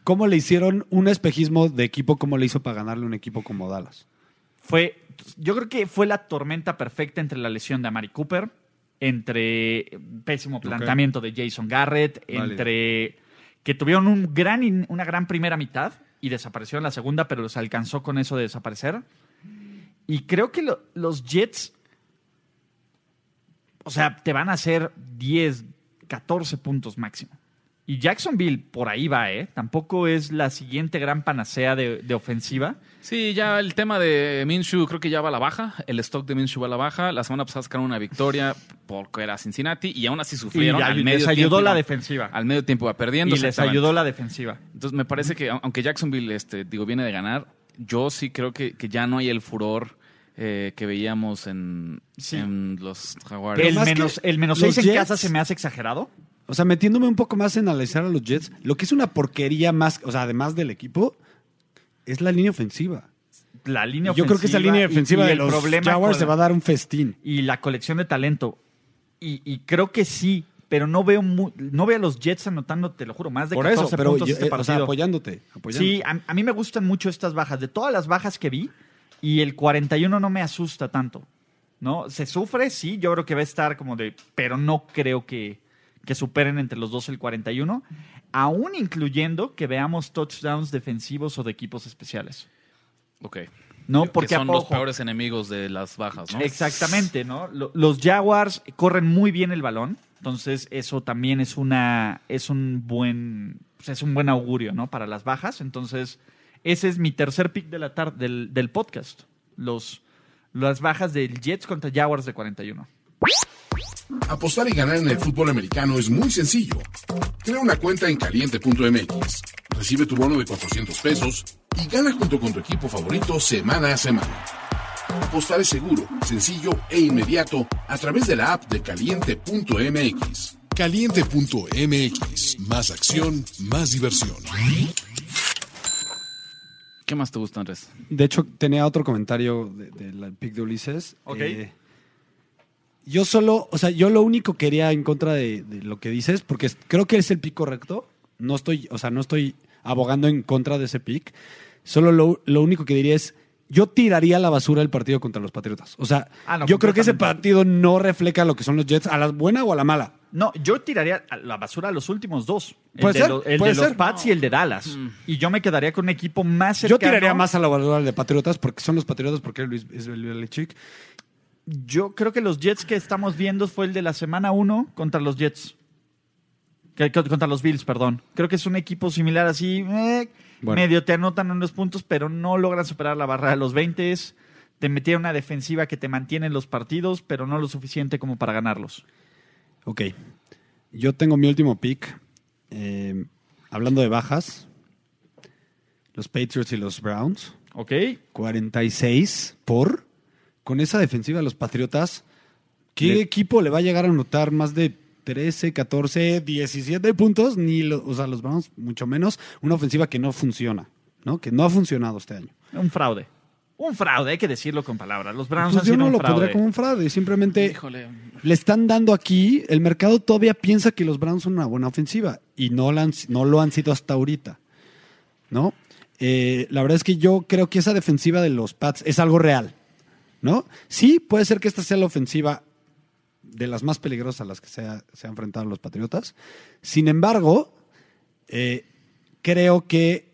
¿cómo le hicieron un espejismo de equipo? ¿Cómo le hizo para ganarle un equipo como Dallas? Fue, yo creo que fue la tormenta perfecta entre la lesión de Amari Cooper, entre pésimo planteamiento de Jason Garrett, Válido. entre que tuvieron un gran, in- una gran primera mitad y desapareció en la segunda, pero se alcanzó con eso de desaparecer. Y creo que lo- los Jets, o sea, te van a hacer 10, 14 puntos máximo. Y Jacksonville por ahí va, ¿eh? Tampoco es la siguiente gran panacea de, de ofensiva. Sí, ya el tema de Minshew creo que ya va a la baja. El stock de Minshew va a la baja. La semana pasada sacaron una victoria porque era Cincinnati y aún así Y sufrieron. ay- al medio les tiempo ayudó la defensiva. Al medio tiempo iba perdiendo. Y les ayudó la defensiva. Entonces me parece que aunque Jacksonville este, digo, viene de ganar, yo sí creo que, que ya no hay el furor eh, que veíamos en, Sí. en los Jaguares. El menos, el menos seis en Jets- casa se me hace exagerado. O sea, metiéndome un poco más en analizar a los Jets, lo que es una porquería más, o sea, además del equipo, es la línea ofensiva. La línea Yo creo que esa ofensiva línea y- ofensiva y de los problema Jaguars se va a dar un festín. Y la colección de talento. Y, y creo que sí, pero no veo mu- no veo a los Jets anotando, te lo juro, más de Por 14 eso, pero puntos yo- este eh, o sea, partido. apoyándote, apoyándote. Sí, a, a mí me gustan mucho estas bajas. De todas las bajas que vi, y el 41 no me asusta tanto. ¿No? Se sufre, sí, yo creo que va a estar como de. Pero no creo que, que superen entre los dos el 41. Aún incluyendo que veamos touchdowns defensivos o de equipos especiales. Ok. ¿No? Que Porque son los peores enemigos de las bajas, ¿no? Exactamente, ¿no? Lo- Los Jaguars corren muy bien el balón, entonces eso también es una es un buen pues, es un buen augurio, ¿no? Para las bajas, entonces ese es mi tercer pick de la tarde del, del podcast, los las bajas del Jets contra Jaguars de 41. Apostar y ganar en el fútbol americano es muy sencillo. Crea una cuenta en caliente.mx, recibe tu bono de 400 pesos y gana junto con tu equipo favorito semana a semana. Apostar es seguro, sencillo e inmediato a través de la app de caliente.mx. Caliente.mx. Más acción, más diversión. ¿Qué más te gusta, Andrés? De hecho, tenía otro comentario del de, la pick de Ulises. Ok. Eh, yo solo, o sea, yo lo único quería en contra de, de lo que dices, porque es- creo que es el pick correcto. No estoy, o sea, no estoy abogando en contra de ese pick. Solo lo, lo único que diría es, yo tiraría a la basura el partido contra los Patriotas. O sea, Ah, no, yo creo que ese partido no refleja lo que son los Jets, a la buena o a la mala. No, yo tiraría a la basura a los últimos dos. El Puede de, ser, lo- el puede de los. Pats y el de Dallas. Y yo me quedaría con un equipo más Yo cercano. tiraría más a la basura al de Patriotas porque son los Patriotas, porque Luis es el Belichick. Yo creo que los Jets que estamos viendo fue el de la semana 1 contra los Jets. Que- contra los Bills, perdón. Creo que es un equipo similar así. eh, Bueno. Medio te anotan unos puntos, pero no logran superar la barrera de los 20. Te metieron una defensiva que te mantiene en los partidos, pero no lo suficiente como para ganarlos. Ok. Yo tengo mi último pick. eh, hablando de bajas, los Patriots y los Browns. ¿Ok? 46 por. Con esa defensiva de los Patriotas, ¿qué Le- equipo le va a llegar a anotar más de 13, 14, 17 puntos? Ni lo- o sea, los Browns, mucho menos. Una ofensiva que no funciona, ¿no? Que no ha funcionado este año. Un fraude. Un fraude, hay que decirlo con palabras. Los Browns Pues han yo sido no un lo fraude. pondría como un fraude, simplemente Híjole. le están dando aquí, el mercado todavía piensa que los Browns son una buena ofensiva y no, la han- no lo han sido hasta ahorita, ¿no? Eh, la verdad es que yo creo que esa defensiva de los Pats es algo real, ¿no? Sí, puede ser que esta sea la ofensiva de las más peligrosas a las que se ha, se han enfrentado los Patriotas. Sin embargo, eh, creo que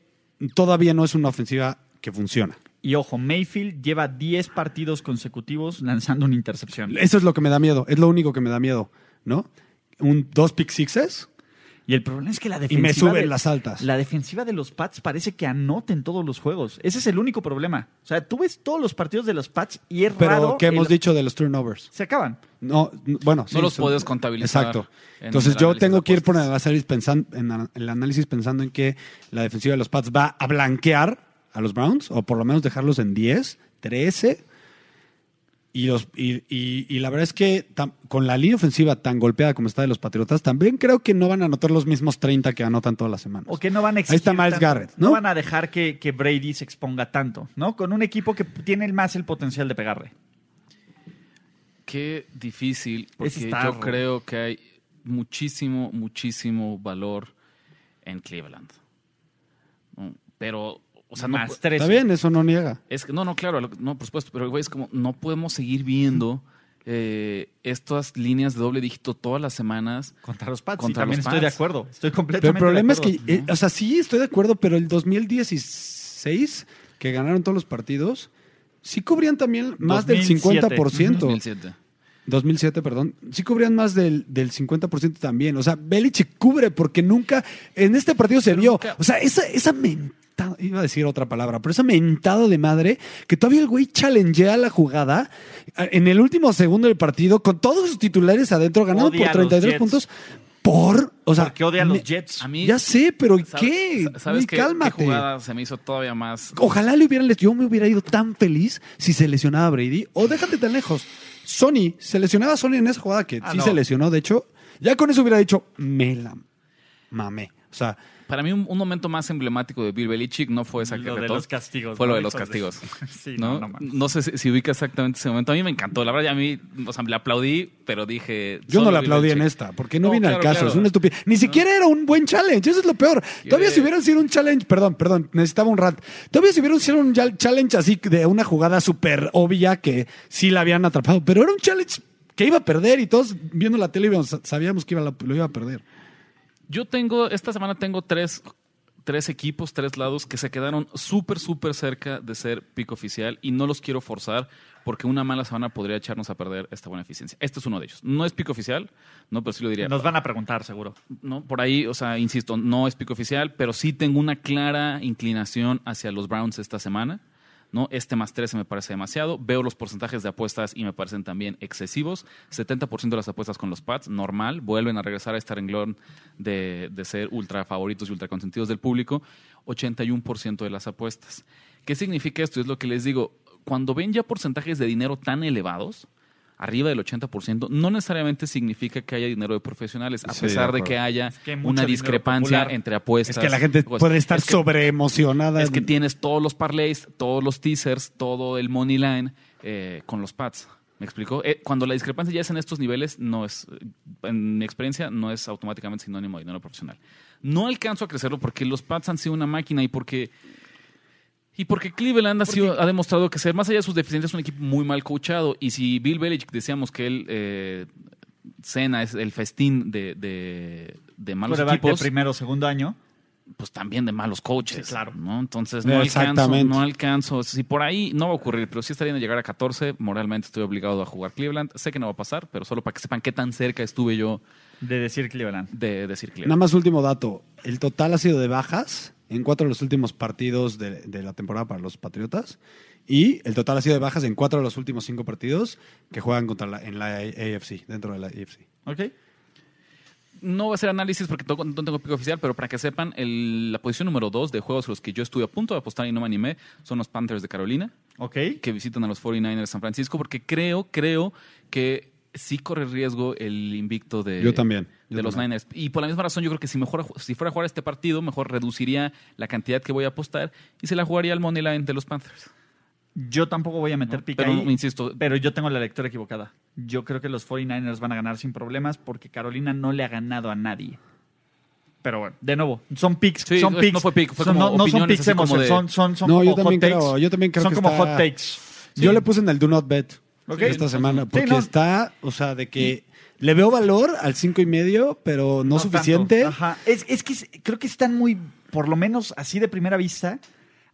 todavía no es una ofensiva que funciona. Y ojo, Mayfield lleva 10 partidos consecutivos lanzando una intercepción. Eso es lo que me da miedo, es lo único que me da miedo, ¿no? Un dos pick sixes Y el problema es que la y defensiva. me suben de, las altas. La defensiva de los Pats parece que anota en todos los juegos. Ese es el único problema. O sea, tú ves todos los partidos de los Pats y es Pero raro. ¿qué hemos el- dicho de los turnovers? Se acaban. No, bueno, sí, No los son- puedes contabilizar Exacto. en Entonces yo tengo que ir por el pensando, en el análisis pensando en que la defensiva de los Pats va a blanquear a los Browns, o por lo menos dejarlos en 10, 13. Y, los, y, y- y la verdad es que tam- con la línea ofensiva tan golpeada como está de los Patriotas, también creo que no van a anotar los mismos 30 que anotan todas las semanas. O que no van a Ahí exigir está Miles tanto. Garrett, ¿no? van a dejar que, que Brady se exponga tanto, ¿no? Con un equipo que tiene más el potencial de pegarle. Qué difícil, porque yo creo que hay muchísimo, muchísimo valor en Cleveland. Pero, o sea, no, más pu- 13. Está bien, eso no niega. es que, no, no, claro, no, por supuesto, pero güey, es como, no podemos seguir viendo eh, estas líneas de doble dígito todas las semanas. Contra los Pats. Contra sí, también los estoy de acuerdo. Estoy Pero completamente el problema de es que, eh, o sea, sí estoy de acuerdo, pero el 2016, que ganaron todos los partidos, sí cubrían también más 2007. del 50%. 2007. 2007, perdón. Sí cubrían más del, del 50% también. O sea, Belichick cubre porque nunca, en este partido se Pero vio. nunca- O sea, esa, esa mentada, iba a decir otra palabra, pero esa mentada de madre que todavía el güey challengea la jugada en el último segundo del partido con todos sus titulares adentro ganando Odia por a los 33 Jets. puntos. Por, o sea, Porque odia a me- los Jets. A mí, ya sé, pero ¿sabes- ¿qué? sa- ¿Sabes Güey, qué, cálmate. qué jugada se me hizo todavía más? Ojalá le hubieran yo me hubiera ido tan feliz si se lesionaba a Brady. O déjate tan lejos. Sony, se lesionaba a Sony en esa jugada que Ah, sí no. se lesionó, de hecho. Ya con eso hubiera dicho, me la mamé. O sea, Para mí, un, un momento más emblemático de Bill Belichick no fue esa que Lo de retó, los castigos. Fue ¿no? lo de los castigos. Sí, ¿no? no, No, no mames. sé si, si ubica exactamente ese momento. A mí me encantó. La verdad, ya a mí, o sea, le aplaudí, pero dije. yo no le aplaudí en esta, porque no, No, viene al claro, caso. claro. Es una estupidez. Ni siquiera era un buen challenge, eso es lo peor. Todavía si hubieran sido un challenge, perdón, perdón, necesitaba un rat. Todavía si hubieran sido un challenge así de una jugada súper obvia que sí la habían atrapado, pero era un challenge que iba a perder y todos viendo la tele sabíamos que iba, a- lo iba a perder. Yo tengo, esta semana tengo tres, tres equipos, tres lados que se quedaron súper, súper cerca de ser pico oficial y no los quiero forzar porque una mala semana podría echarnos a perder esta buena eficiencia. Este es uno de ellos. No es pico oficial, no, pero sí lo diría. Nos van a preguntar, seguro. ¿no? Por ahí, o sea, insisto, no es pico oficial, pero sí tengo una clara inclinación hacia los Browns esta semana. ¿No? Este más 13 me parece demasiado. Veo los porcentajes de apuestas y me parecen también excesivos. 70% de las apuestas con los Pats, normal. Vuelven a regresar a este renglón de, de ser ultra favoritos y ultra consentidos del público. 81% de las apuestas. ¿Qué significa esto? Es lo que les digo. Cuando ven ya porcentajes de dinero tan elevados, arriba del 80%, no necesariamente significa que haya dinero de profesionales, a Sí, pesar de que haya que una discrepancia popular. entre apuestas. Es que la gente Pues, puede estar es que- sobreemocionada. es que tienes todos los parlays, todos los teasers, todo el money line eh, con los pads. ¿Me explico? Eh, cuando la discrepancia ya es en estos niveles, no es, en mi experiencia, no es automáticamente sinónimo de dinero profesional. No alcanzo a crecerlo porque los pads han sido una máquina y porque, Y porque Cleveland ha, sido- ha demostrado que ser, más allá de sus deficiencias, es un equipo muy mal coachado. Y si Bill Belichick decíamos que él eh, cena es el festín de, de, de malos Quarterback de equipos, primero o segundo año. pues también de malos coaches. Sí, claro. ¿no? Entonces no alcanzo, Exactamente. no alcanzo. Si por ahí no va a ocurrir, pero sí estaría en llegar a 14, moralmente estoy obligado a jugar Cleveland. Sé que no va a pasar, pero solo para que sepan qué tan cerca estuve yo De decir Cleveland. de decir Nada Cleveland. más último dato. El total ha sido de bajas en cuatro de los últimos partidos de, de la temporada para los Patriotas. Y el total ha sido de bajas en cuatro de los últimos cinco partidos que juegan contra la, en la AFC, dentro de la AFC. ¿Ok? No va a ser análisis porque no tengo pico oficial, pero para que sepan, el- la posición número 2 de juegos a los que yo estuve a punto de apostar y no me animé son los Panthers de Carolina, ¿Ok? que visitan a los 49ers de San Francisco, porque creo, creo que sí corre riesgo el invicto de, Yo también, yo de los también. Niners. Y por la misma razón, yo creo que si, mejor, si fuera a jugar este partido, mejor reduciría la cantidad que voy a apostar y se la jugaría al Money Line de los Panthers. Yo tampoco voy a meter ¿no? pica Pero, ahí, insisto, pero yo tengo la lectura equivocada. Yo creo que los 49ers van a ganar sin problemas porque Carolina no le ha ganado a nadie. Pero bueno, de nuevo, son picks, Sí, son no picks. fue pick, fue son- como no, no son picks emocionales, de- son, son, son No, como yo también hot takes. creo- yo también creo son que como está- hot takes. Yo le puse en el Do Not Bet Esta semana Sí, porque no. está, o sea, de que le veo valor al cinco y medio, pero no, No suficiente. Ajá. Es, es que creo que están muy, por lo menos así de primera vista,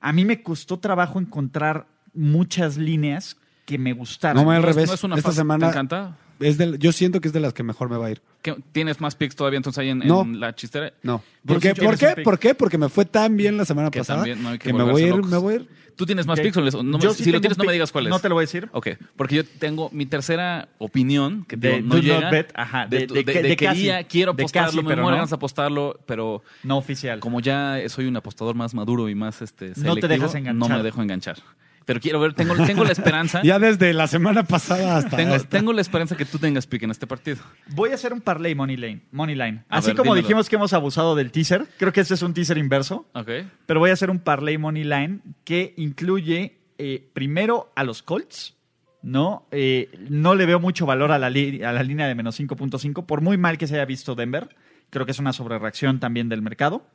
a mí me costó trabajo encontrar muchas líneas que me gustaran. No, al revés. no es una Esta semana ¿Te encanta? es del- yo siento que es de las que mejor me va a ir. ¿Qué- ¿Tienes más picks todavía entonces ahí en, en No. la chistera? No. ¿Por qué? ¿Por qué? ¿Por qué? Porque me fue tan bien la semana Que pasada también no hay que que, me voy ir, me voy a ir. ¿Tú tienes más picks o les- no me- Yo si lo tengo tienes no me digas cuál es? No te lo voy a decir. Ok, porque yo tengo mi tercera opinión que De digo, no llega. not bet, ajá, de- de- de quería, casi, quiero apostarlo, casi, me pero muero no. ganas apostarlo, pero No oficial. como ya soy un apostador más maduro y más este No te selectivo, dejas enganchar. no me dejo enganchar. Pero quiero ver, tengo, tengo la esperanza, Ya desde la semana pasada hasta tengo, esta. tengo la esperanza que tú tengas pick en este partido. Voy a hacer un parlay money line. Money line. Así ver, como dímelo. dijimos que hemos abusado del teaser, creo que este es un teaser inverso, Ok. pero voy a hacer un parlay money line que incluye eh, primero a los Colts. No, Eh, no le veo mucho valor a la, li- a la línea de menos 5.5, por muy mal que se haya visto Denver. Creo que es una sobrereacción también del mercado.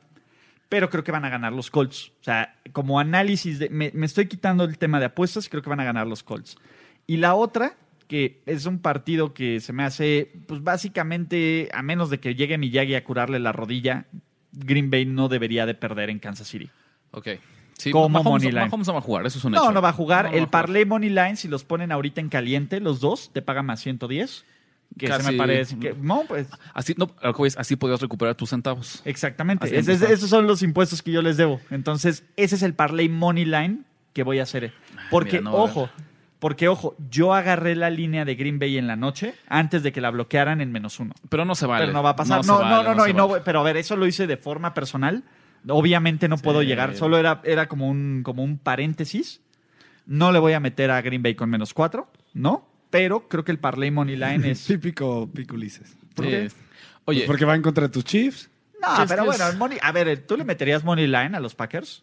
Pero creo que van a ganar los Colts. O sea, como análisis, de, me, me estoy quitando el tema de apuestas, creo que van a ganar los Colts. Y la otra, que es un partido que se me hace, pues básicamente, a menos de que llegue Miyagi a curarle la rodilla, Green Bay no debería de perder en Kansas City. Ok. Sí, Como Mahomes, money line. Mahomes no va a jugar, eso es un No, hecho. no va a jugar. No el parlay money line, si los ponen ahorita en caliente, los dos, te pagan más 110. Que se me parece que... No, pues... Así, no, así podrías recuperar tus centavos. Exactamente. Es- es- esos son los impuestos que yo les debo. Entonces, ese es el parlay money line que voy a hacer. Porque, mira, no ojo, porque, ojo, yo agarré la línea de Green Bay en la noche antes de que la bloquearan en menos uno. Pero no se vale. pero no va a pasar. No, vale, no, no, no, y vale. pero a ver, eso lo hice de forma personal. Obviamente no puedo llegar, solo era, era como, un, como un paréntesis. No le voy a meter a Green Bay con menos cuatro, ¿no? Pero creo que el parlay money line es... Típico Pico Ulises. ¿Por Sí. qué? Oye, Porque va en contra de tus Chiefs. No, pero bueno, el money- a ver, ¿tú le meterías money line a los Packers?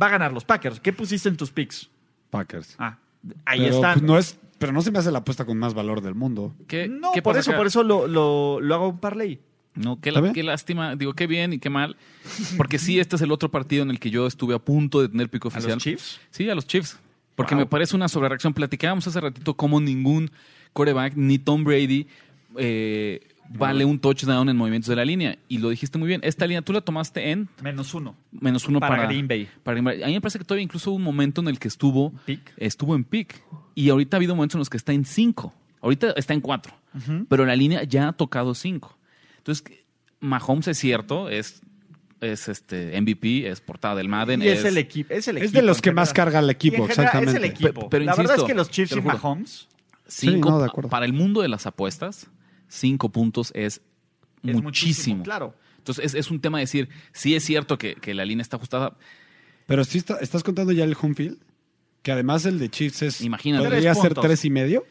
Va a ganar los Packers. ¿Qué pusiste en tus picks? Packers. Ah, ahí pero, está. pues, no es, pero no se me hace la apuesta con más valor del mundo. ¿qué, no, qué por eso, acá? por eso lo, lo, lo hago un parlay. No, qué, qué lástima. Digo, qué bien y qué mal. Porque sí, este es el otro partido en el que yo estuve a punto de tener pico ¿A oficial. los Chiefs? Sí, a los Chiefs. Porque Wow. me parece una sobrereacción. Platicábamos hace ratito cómo ningún coreback, ni Tom Brady, eh, vale un touchdown en movimientos de la línea. Y lo dijiste muy bien. Esta línea tú la tomaste en Menos uno. menos uno Para para, Green Bay. para Green Bay. A mí me parece que todavía incluso hubo un momento en el que estuvo, Pick. estuvo en pick. Y ahorita ha habido momentos en los que está en 5. Ahorita está en 4. Pero la línea ya ha tocado 5. Entonces, Mahomes es cierto, es, es este MVP, es portada del Madden. Y es, el equipo. Es, el Es equipo de los que más carga el equipo, exactamente. Es el equipo. Pero- pero la verdad es que los Chiefs y. Mahomes Cinco, Sí, no, de acuerdo. Para el mundo de las apuestas, 5 puntos es, es muchísimo. Claro. Entonces, es, es un tema de decir, sí es cierto que, que la línea está ajustada. Pero si estás contando ya el home field, que además el de Chiefs es. Imagínate. Podría Tres ser tres y medio.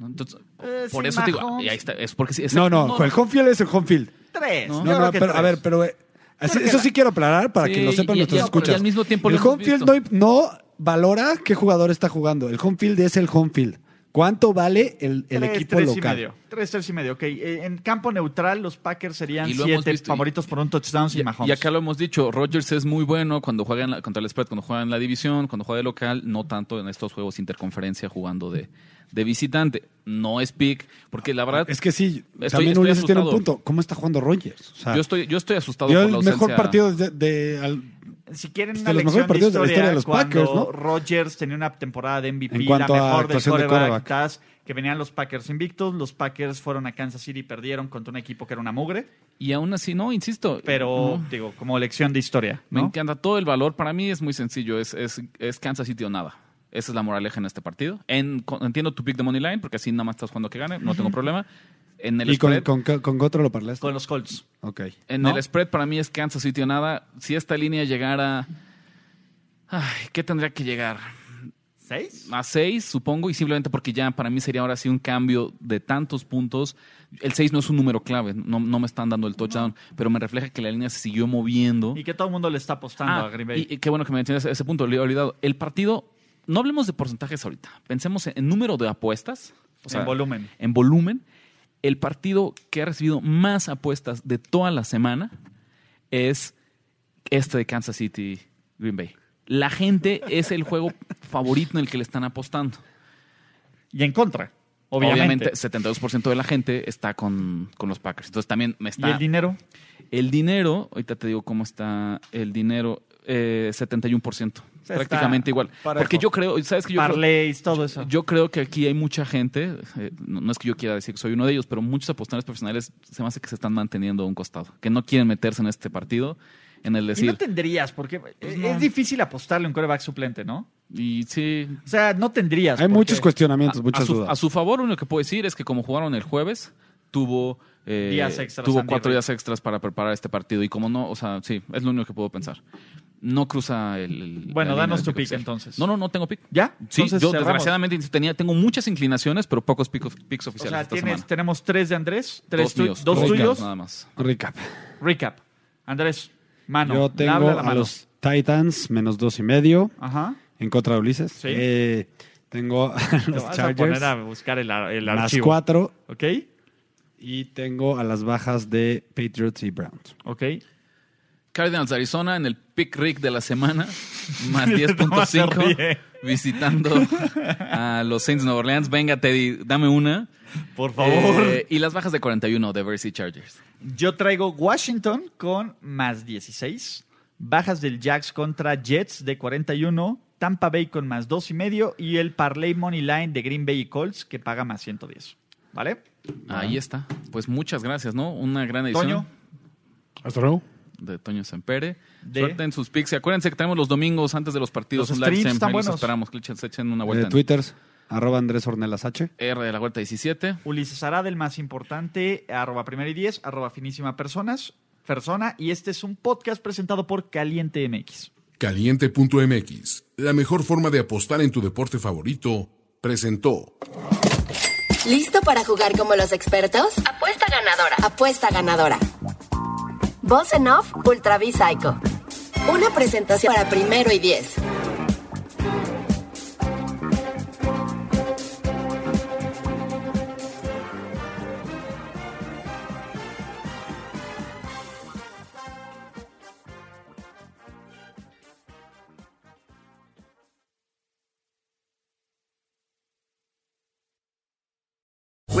Eh, por sí, eso te digo, Mahomes. y ahí está, es porque sí, es- No, no, el home field es el home field. Tres. No, No, pero a tres. ver, pero eh, así- eso sí quiero aclarar para Sí, que lo sepan y- nuestros y- y escuchas. al mismo tiempo el home field no, no valora qué jugador está jugando. El home field es el home field. ¿Cuánto vale el, el Tres, equipo tres y local? medio. Tres, tres y medio. Ok, eh, en campo neutral los Packers serían Y siete visto, y- favoritos por un touchdown sin Y, Mahomes. y acá lo hemos dicho, Rodgers es muy bueno cuando juega en la- contra el spread, cuando juega en la división, cuando juega de local, no tanto en estos juegos interconferencia jugando de, de visitante. No es pick, porque la verdad, Es que sí, Estoy- también estoy Ulises tiene un punto. ¿Cómo está jugando? O sea, yo estoy, yo estoy asustado por la el mejor ausencia- partido de, de- al- Si quieren de una los lección mejores partidos de la historia de los cuando Packers, ¿no? Rodgers tenía una temporada de MVP, En cuanto la a mejor del actuación de quarterback. Taz, que venían los Packers invictos, los Packers fueron a Kansas City y perdieron contra un equipo que era una mugre, Y aún así, no, insisto. pero no. digo, como lección de historia, Me ¿no? encanta todo el valor. Para mí es muy sencillo. Es, es, es Kansas City o nada. Esa es la moraleja en este partido. En, entiendo tu pick de Money Line, porque así nada más estás jugando que gane. No tengo problema. En el y con, spread, con, con Gotro lo parlaste. Con los Colts. Ok. en ¿no? el spread para mí es Kansas City o nada. Si esta línea llegara... Ay, ¿qué tendría que llegar? ¿Seis? A 6, supongo, y simplemente porque ya para mí sería ahora sí un cambio de tantos puntos. El 6 no es un número clave, no, no me están dando el touchdown, pero me refleja que la línea se siguió moviendo. Y que todo el mundo le está apostando Ah, a Green Bay. y, y qué bueno que me mencionas ese punto, lo he olvidado. El partido, no hablemos de porcentajes ahorita, pensemos en, en número de apuestas. o sea, en volumen. En volumen. El partido que ha recibido más apuestas de toda la semana es este de Kansas City Green Bay. La gente es el juego favorito en el que le están apostando. Y en contra, obviamente. Obviamente, 72% de la gente está con, con los Packers. Entonces también me está. ¿Y el dinero? El dinero, ahorita te digo cómo está el dinero, eh, 71%. sea, prácticamente igual. parejo. Porque yo creo, ¿sabes que yo creo, Parlays, todo eso. yo creo que aquí hay mucha gente, eh, no, no es que yo quiera decir que soy uno de ellos, pero muchos apostadores profesionales se me hace que se están manteniendo a un costado, que no quieren meterse en este partido, en el y decir, no tendrías, porque es, no. es difícil apostarle a un coreback suplente, ¿no? y sí, O sea, no tendrías. Hay muchos cuestionamientos, a, muchas su, dudas. a su favor, lo único que puedo decir es que como jugaron el jueves, tuvo, eh, Días extras, tuvo cuatro días extras para preparar este partido. Y como no, o sea, sí, es lo único que puedo pensar. No cruza el. el- Bueno, danos tu pick oficial. entonces. No, no, no tengo pick. ¿Ya? Sí, Entonces, yo cerramos. desgraciadamente tenía, tengo muchas inclinaciones, pero pocos picos- picks O oficiales sea, esta tienes- semana. tenemos tres de Andrés, tres dos tu- míos, dos tuyos. nada más. Recap. Recap. Andrés, mano. Yo tengo a mano. los Titans menos dos y medio Ajá. en contra de Ulises. Sí. Eh, tengo a Te los vas a poner Chargers a buscar el, el más archivo. cuatro ¿Ok? Y tengo a las bajas de Patriots y Browns. ¿Ok? Cardinals Arizona en el pick Rick de la semana, más Nomás se 10.5, ríe. visitando a los Saints de Nueva Orleans. Venga, Teddy, dame una. Por favor. Eh, y las bajas de 41 de Versi Chargers. Yo traigo Washington con más 16. Bajas del Jacks contra Jets de 41. Tampa Bay con más dos y medio. Y el Parlay Money Line de Green Bay y Colts que paga más 110. ¿Vale? Ahí está. Pues muchas gracias, ¿no? Una gran edición Toño. Hasta luego. de Toño Sempere. De- Suerte en sus picks. Y acuérdense que tenemos los domingos antes de los partidos Los un live streams stream. están Ahí los buenos. esperamos. que echen- se echen una vuelta. en Twitters, arroba Andrés Ornelas H. R de la Vuelta 17. Ulises Arad, el más importante, arroba primero y 10, arroba finísima personas, persona. Y este es un podcast presentado por Caliente MX. Caliente.mx, la mejor forma de apostar en tu deporte favorito, presentó. ¿Listo para jugar como los expertos? Apuesta ganadora. Apuesta ganadora. Boss en Off Ultra Psycho. Una presentación para primero y diez.